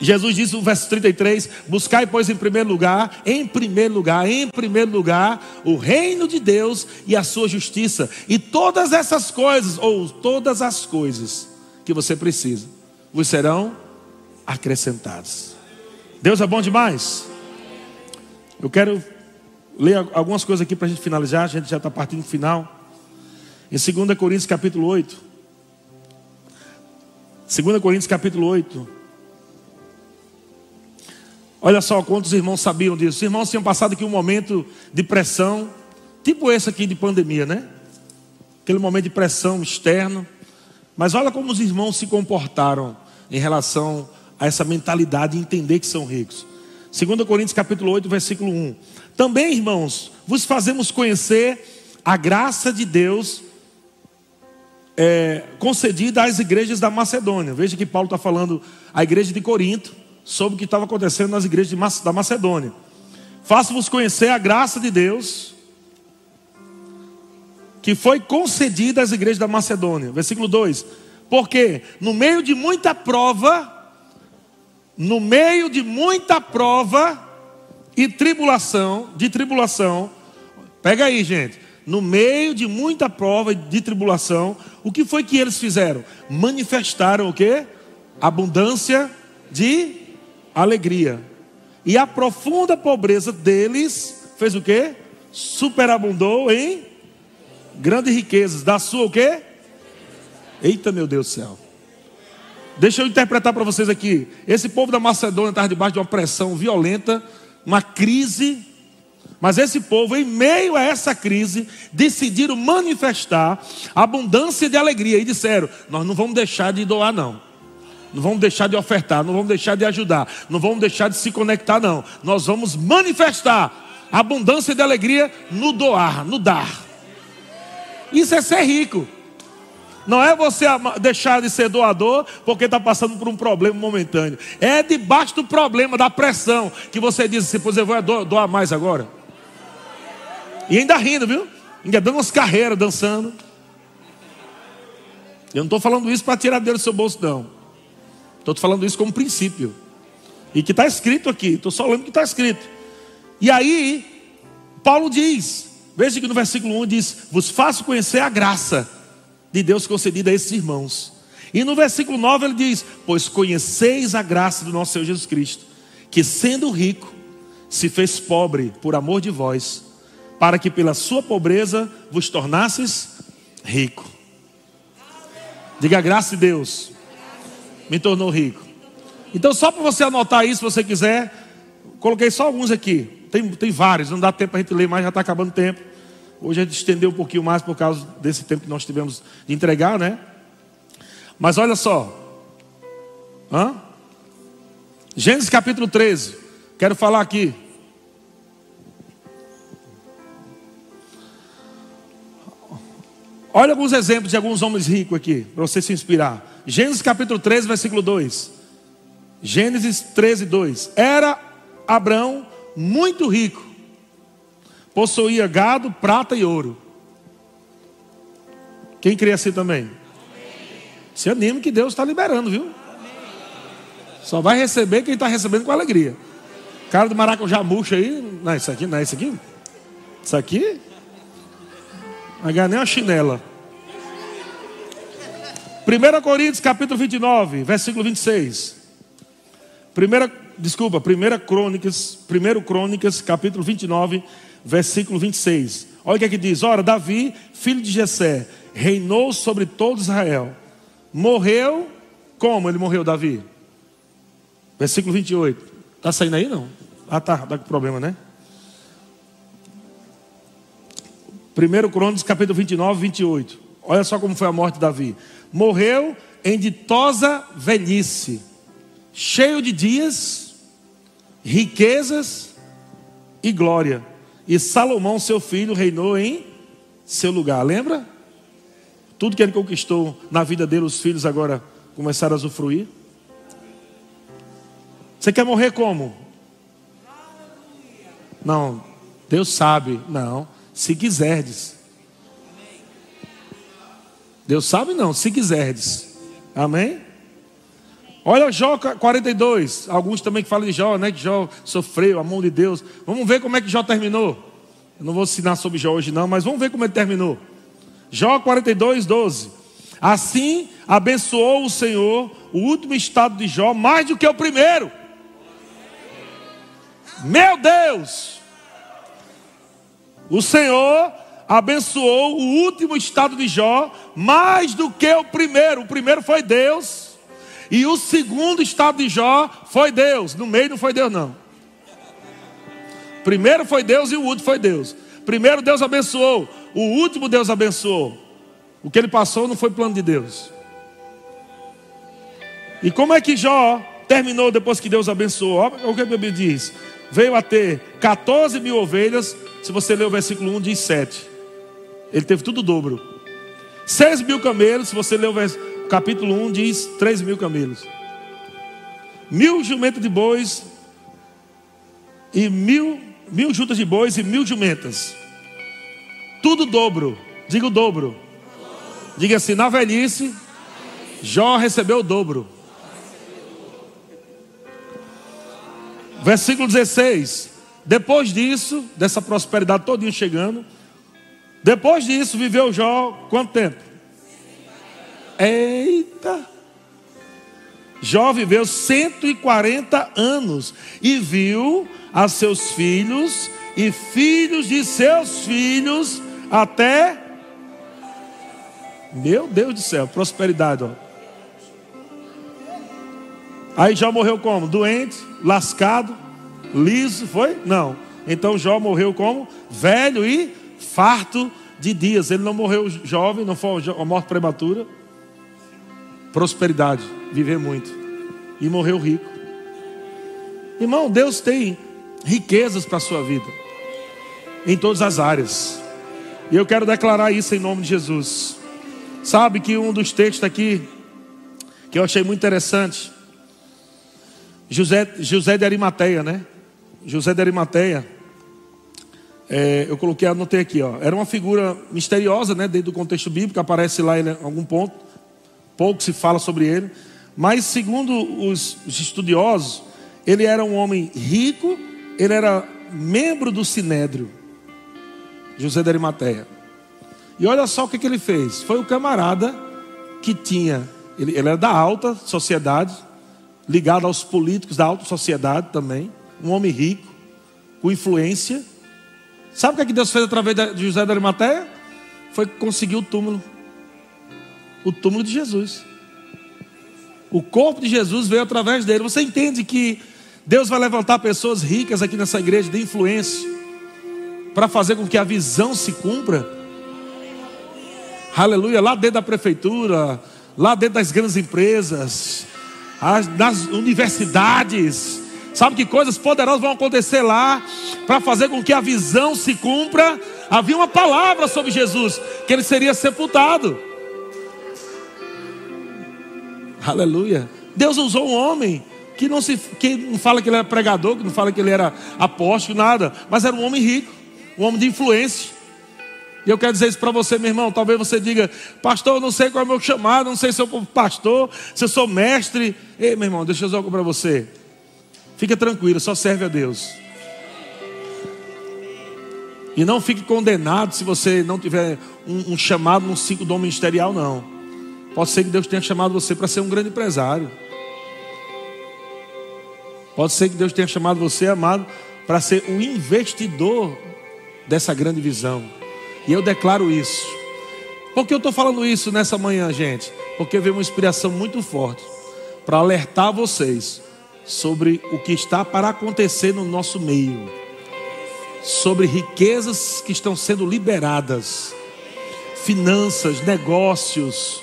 Jesus disse no verso 33: Buscai, pois, em primeiro lugar, em primeiro lugar, em primeiro lugar, o reino de Deus e a sua justiça, e todas essas coisas, ou todas as coisas que você precisa, vos serão acrescentadas. Deus é bom demais. Eu quero ler algumas coisas aqui para a gente finalizar, a gente já está partindo do final. Em 2 Coríntios capítulo 8. 2 Coríntios capítulo 8. Olha só quantos irmãos sabiam disso. Os irmãos tinham passado aqui um momento de pressão, tipo esse aqui de pandemia, né? Aquele momento de pressão externo. Mas olha como os irmãos se comportaram em relação a essa mentalidade de entender que são ricos. 2 Coríntios capítulo 8, versículo 1. Também, irmãos, vos fazemos conhecer a graça de Deus é, concedida às igrejas da Macedônia. Veja que Paulo está falando à igreja de Corinto sobre o que estava acontecendo nas igrejas da Macedônia. Faço-vos conhecer a graça de Deus que foi concedida às igrejas da Macedônia. Versículo 2: Porque no meio de muita prova, no meio de muita prova e tribulação, de tribulação, pega aí, gente. No meio de muita prova e de tribulação, o que foi que eles fizeram? Manifestaram o que? Abundância de alegria. E a profunda pobreza deles fez o quê? Superabundou em grandes riquezas. Da sua o quê? Eita, meu Deus do céu. Deixa eu interpretar para vocês aqui. Esse povo da Macedônia estava debaixo de uma pressão violenta, uma crise. Mas esse povo, em meio a essa crise, decidiram manifestar abundância de alegria e disseram: Nós não vamos deixar de doar, não. Não vamos deixar de ofertar, não vamos deixar de ajudar, não vamos deixar de se conectar, não. Nós vamos manifestar abundância de alegria no doar, no dar. Isso é ser rico. Não é você deixar de ser doador porque está passando por um problema momentâneo. É debaixo do problema, da pressão, que você diz assim, pois eu vou doar mais agora. E ainda rindo, viu? Ainda dando umas carreiras, dançando. Eu não estou falando isso para tirar dinheiro do seu bolso, não. Estou falando isso como princípio. E que está escrito aqui. Estou só lendo que está escrito. E aí, Paulo diz, veja que no versículo 1 diz: Vos faço conhecer a graça de Deus concedida a esses irmãos. E no versículo 9 ele diz: Pois conheceis a graça do nosso Senhor Jesus Cristo, que sendo rico, se fez pobre por amor de vós, para que pela sua pobreza vos tornasses rico. Diga a graça de Deus. Me tornou rico. Então, só para você anotar isso, se você quiser, coloquei só alguns aqui. Tem, tem vários, não dá tempo para a gente ler mais, já está acabando o tempo. Hoje a gente estendeu um pouquinho mais por causa desse tempo que nós tivemos de entregar, né? Mas olha só. Hã? Gênesis capítulo 13. Quero falar aqui. Olha alguns exemplos de alguns homens ricos aqui, para você se inspirar. Gênesis capítulo 13, versículo 2. Gênesis 13, 2. Era Abraão muito rico, possuía gado, prata e ouro. Quem crê assim também? Se anime que Deus está liberando, viu? Só vai receber quem está recebendo com alegria. Cara do maracujá murcha aí. Não, isso aqui não é isso aqui? Isso aqui? Vai ganhar nem uma chinela. 1 Coríntios capítulo 29, versículo 26. Primeira, desculpa, 1 Crônicas, 1 Crônicas, capítulo 29, versículo 26. Olha o que é que diz: Ora, Davi, filho de Jessé, reinou sobre todo Israel. Morreu, como ele morreu, Davi? Versículo 28. Está saindo aí não? Ah, tá, dá problema, né? 1 Crônicas, capítulo 29, 28. Olha só como foi a morte de Davi. Morreu em ditosa velhice, cheio de dias, riquezas e glória. E Salomão, seu filho, reinou em seu lugar. Lembra? Tudo que ele conquistou na vida dele, os filhos agora começaram a usufruir. Você quer morrer como? Não, Deus sabe. Não se quiserdes. Deus sabe não, se quiserdes. Amém? Olha Jó 42. Alguns também que falam de Jó, né? Que Jó sofreu, a mão de Deus. Vamos ver como é que Jó terminou. Eu não vou ensinar sobre Jó hoje, não, mas vamos ver como ele terminou. Jó 42, 12. Assim abençoou o Senhor o último estado de Jó mais do que o primeiro. Meu Deus! O Senhor abençoou o último estado de Jó mais do que o primeiro. O primeiro foi Deus, e o segundo estado de Jó foi Deus. No meio não foi Deus, não. Primeiro foi Deus e o último foi Deus. Primeiro Deus abençoou, o último Deus abençoou. O que ele passou não foi plano de Deus. E como é que Jó terminou depois que Deus abençoou? Olha o que a Bíblia diz: veio a ter 14 mil ovelhas, se você ler o versículo 1, diz 7. Ele teve tudo o dobro. 6 mil camelos, se você ler o capítulo 1, diz 3 mil camelos. Mil jumentas de bois e mil, mil juntas de bois e mil jumentas. Tudo dobro. Diga o dobro. Diga assim, na velhice, Jó recebeu o dobro. Versículo 16. Depois disso, dessa prosperidade todinha chegando, depois disso viveu Jó quanto tempo? Eita! Jó viveu 140 anos e viu a seus filhos e filhos de seus filhos até meu Deus do céu, prosperidade, ó. Aí Jó morreu como? Doente, lascado, liso, foi? Não. Então Jó morreu como? Velho e farto de dias. Ele não morreu jovem, não foi uma morte prematura. Prosperidade, viver muito. e morreu rico. Irmão, Deus tem riquezas para a sua vida, em todas as áreas, e eu quero declarar isso em nome de Jesus. Sabe que um dos textos aqui, que eu achei muito interessante, José, José de Arimateia, né? José de Arimateia, é, eu coloquei, anotei aqui, ó. Era uma figura misteriosa, né? Dentro do contexto bíblico, aparece lá em algum ponto. Pouco se fala sobre ele. Mas, segundo os, os estudiosos, ele era um homem rico, ele era membro do Sinédrio, José de Arimateia. E olha só o que, que ele fez: foi o camarada que tinha, ele, ele era da alta sociedade, ligado aos políticos da alta sociedade também, um homem rico, com influência. Sabe o que, é que Deus fez através de José de Arimateia? Foi conseguir o túmulo. O túmulo de Jesus. O corpo de Jesus veio através dele. Você entende que Deus vai levantar pessoas ricas aqui nessa igreja de influência para fazer com que a visão se cumpra? Aleluia, lá dentro da prefeitura, lá dentro das grandes empresas, nas universidades. Sabe que coisas poderosas vão acontecer lá para fazer com que a visão se cumpra? Havia uma palavra sobre Jesus, que ele seria sepultado. Aleluia. Deus usou um homem que não, se, que não fala que ele era pregador, que não fala que ele era apóstolo, nada, mas era um homem rico, um homem de influência. E eu quero dizer isso para você, meu irmão. Talvez você diga, pastor, eu não sei qual é o meu chamado, não sei se eu sou pastor, se eu sou mestre. Ei, meu irmão, deixa eu dizer algo para você. Fica tranquilo, só serve a Deus. E não fique condenado se você não tiver um, um chamado num cinco dom ministerial, não. Pode ser que Deus tenha chamado você para ser um grande empresário. Pode ser que Deus tenha chamado você, amado, para ser o investidor dessa grande visão. E eu declaro isso. Por que eu estou falando isso nessa manhã, gente? Porque veio uma inspiração muito forte para alertar vocês sobre o que está para acontecer no nosso meio, sobre riquezas que estão sendo liberadas, finanças, negócios,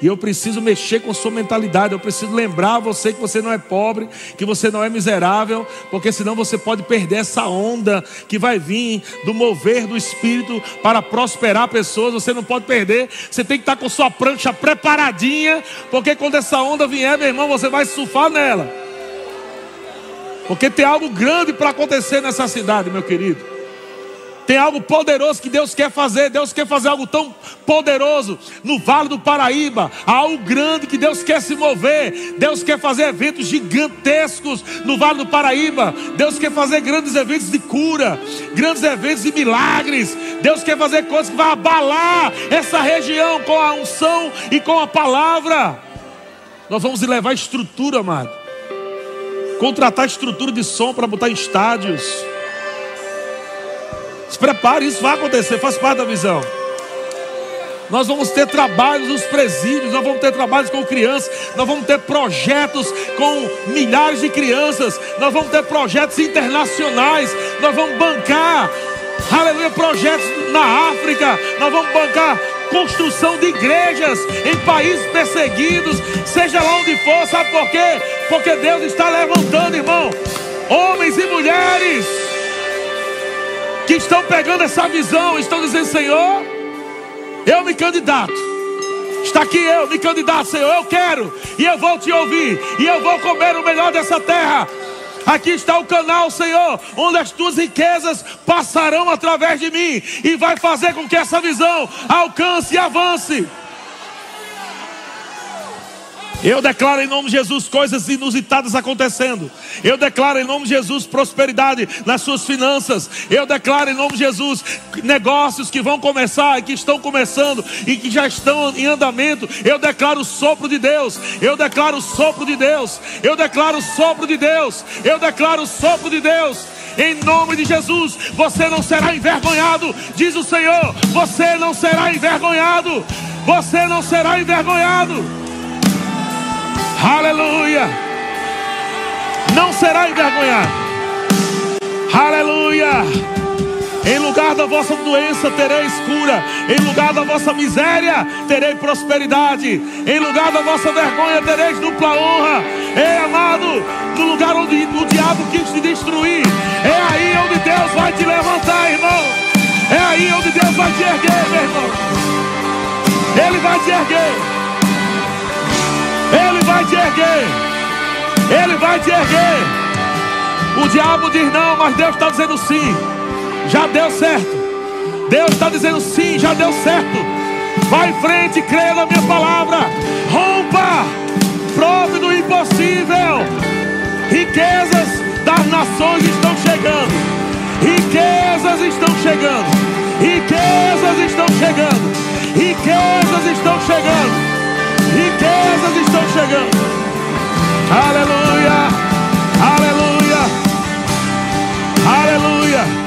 e eu preciso mexer com sua mentalidade. Eu preciso lembrar você que você não é pobre, que você não é miserável, porque senão você pode perder essa onda que vai vir do mover do Espírito para prosperar pessoas. Você não pode perder. Você tem que estar com sua prancha preparadinha, porque quando essa onda vier, meu irmão, você vai surfar nela. Porque tem algo grande para acontecer nessa cidade, meu querido. Tem algo poderoso que Deus quer fazer. Deus quer fazer algo tão poderoso no Vale do Paraíba. Há algo grande que Deus quer se mover. Deus quer fazer eventos gigantescos no Vale do Paraíba. Deus quer fazer grandes eventos de cura, grandes eventos de milagres. Deus quer fazer coisas que vão abalar essa região com a unção e com a palavra. Nós vamos levar estrutura, amado. Contratar estrutura de som para botar em estádios se prepare, isso vai acontecer, faz parte da visão. Nós vamos ter trabalhos nos presídios, nós vamos ter trabalhos com crianças, nós vamos ter projetos com milhares de crianças, nós vamos ter projetos internacionais, nós vamos bancar, aleluia, projetos na África, nós vamos bancar construção de igrejas em países perseguidos, seja lá onde for, sabe por quê? Porque Deus está levantando, irmão, homens e mulheres que estão pegando essa visão, estão dizendo: Senhor, eu me candidato. Está aqui eu, me candidato, Senhor. Eu quero, e eu vou te ouvir, e eu vou comer o melhor dessa terra. Aqui está o canal, Senhor, onde as tuas riquezas passarão através de mim e vai fazer com que essa visão alcance e avance. Eu declaro em nome de Jesus coisas inusitadas acontecendo. Eu declaro em nome de Jesus prosperidade nas suas finanças. Eu declaro em nome de Jesus negócios que vão começar e que estão começando e que já estão em andamento. Eu declaro o sopro de Deus. Eu declaro o sopro de Deus. Eu declaro o sopro de Deus. Eu declaro o sopro de Deus. Em nome de Jesus, você não será envergonhado, diz o Senhor. Você não será envergonhado. Você não será envergonhado. Aleluia. Não será envergonhado. Aleluia. Em lugar da vossa doença tereis cura. Em lugar da vossa miséria terei prosperidade. Em lugar da vossa vergonha tereis dupla honra. Ei, amado, no lugar onde o diabo quis te destruir, é aí onde Deus vai te levantar, irmão. É aí onde Deus vai te erguer, meu irmão. Ele vai te erguer. Ele vai te erguer. Ele vai te erguer. O diabo diz não, mas Deus está dizendo sim. Já deu certo. Deus está dizendo sim, já deu certo. Vai em frente, creia na minha palavra. Rompa, prove do impossível. Riquezas das nações estão chegando. Riquezas estão chegando. Riquezas estão chegando. Riquezas estão chegando riquezas estão chegando. Aleluia, aleluia, aleluia.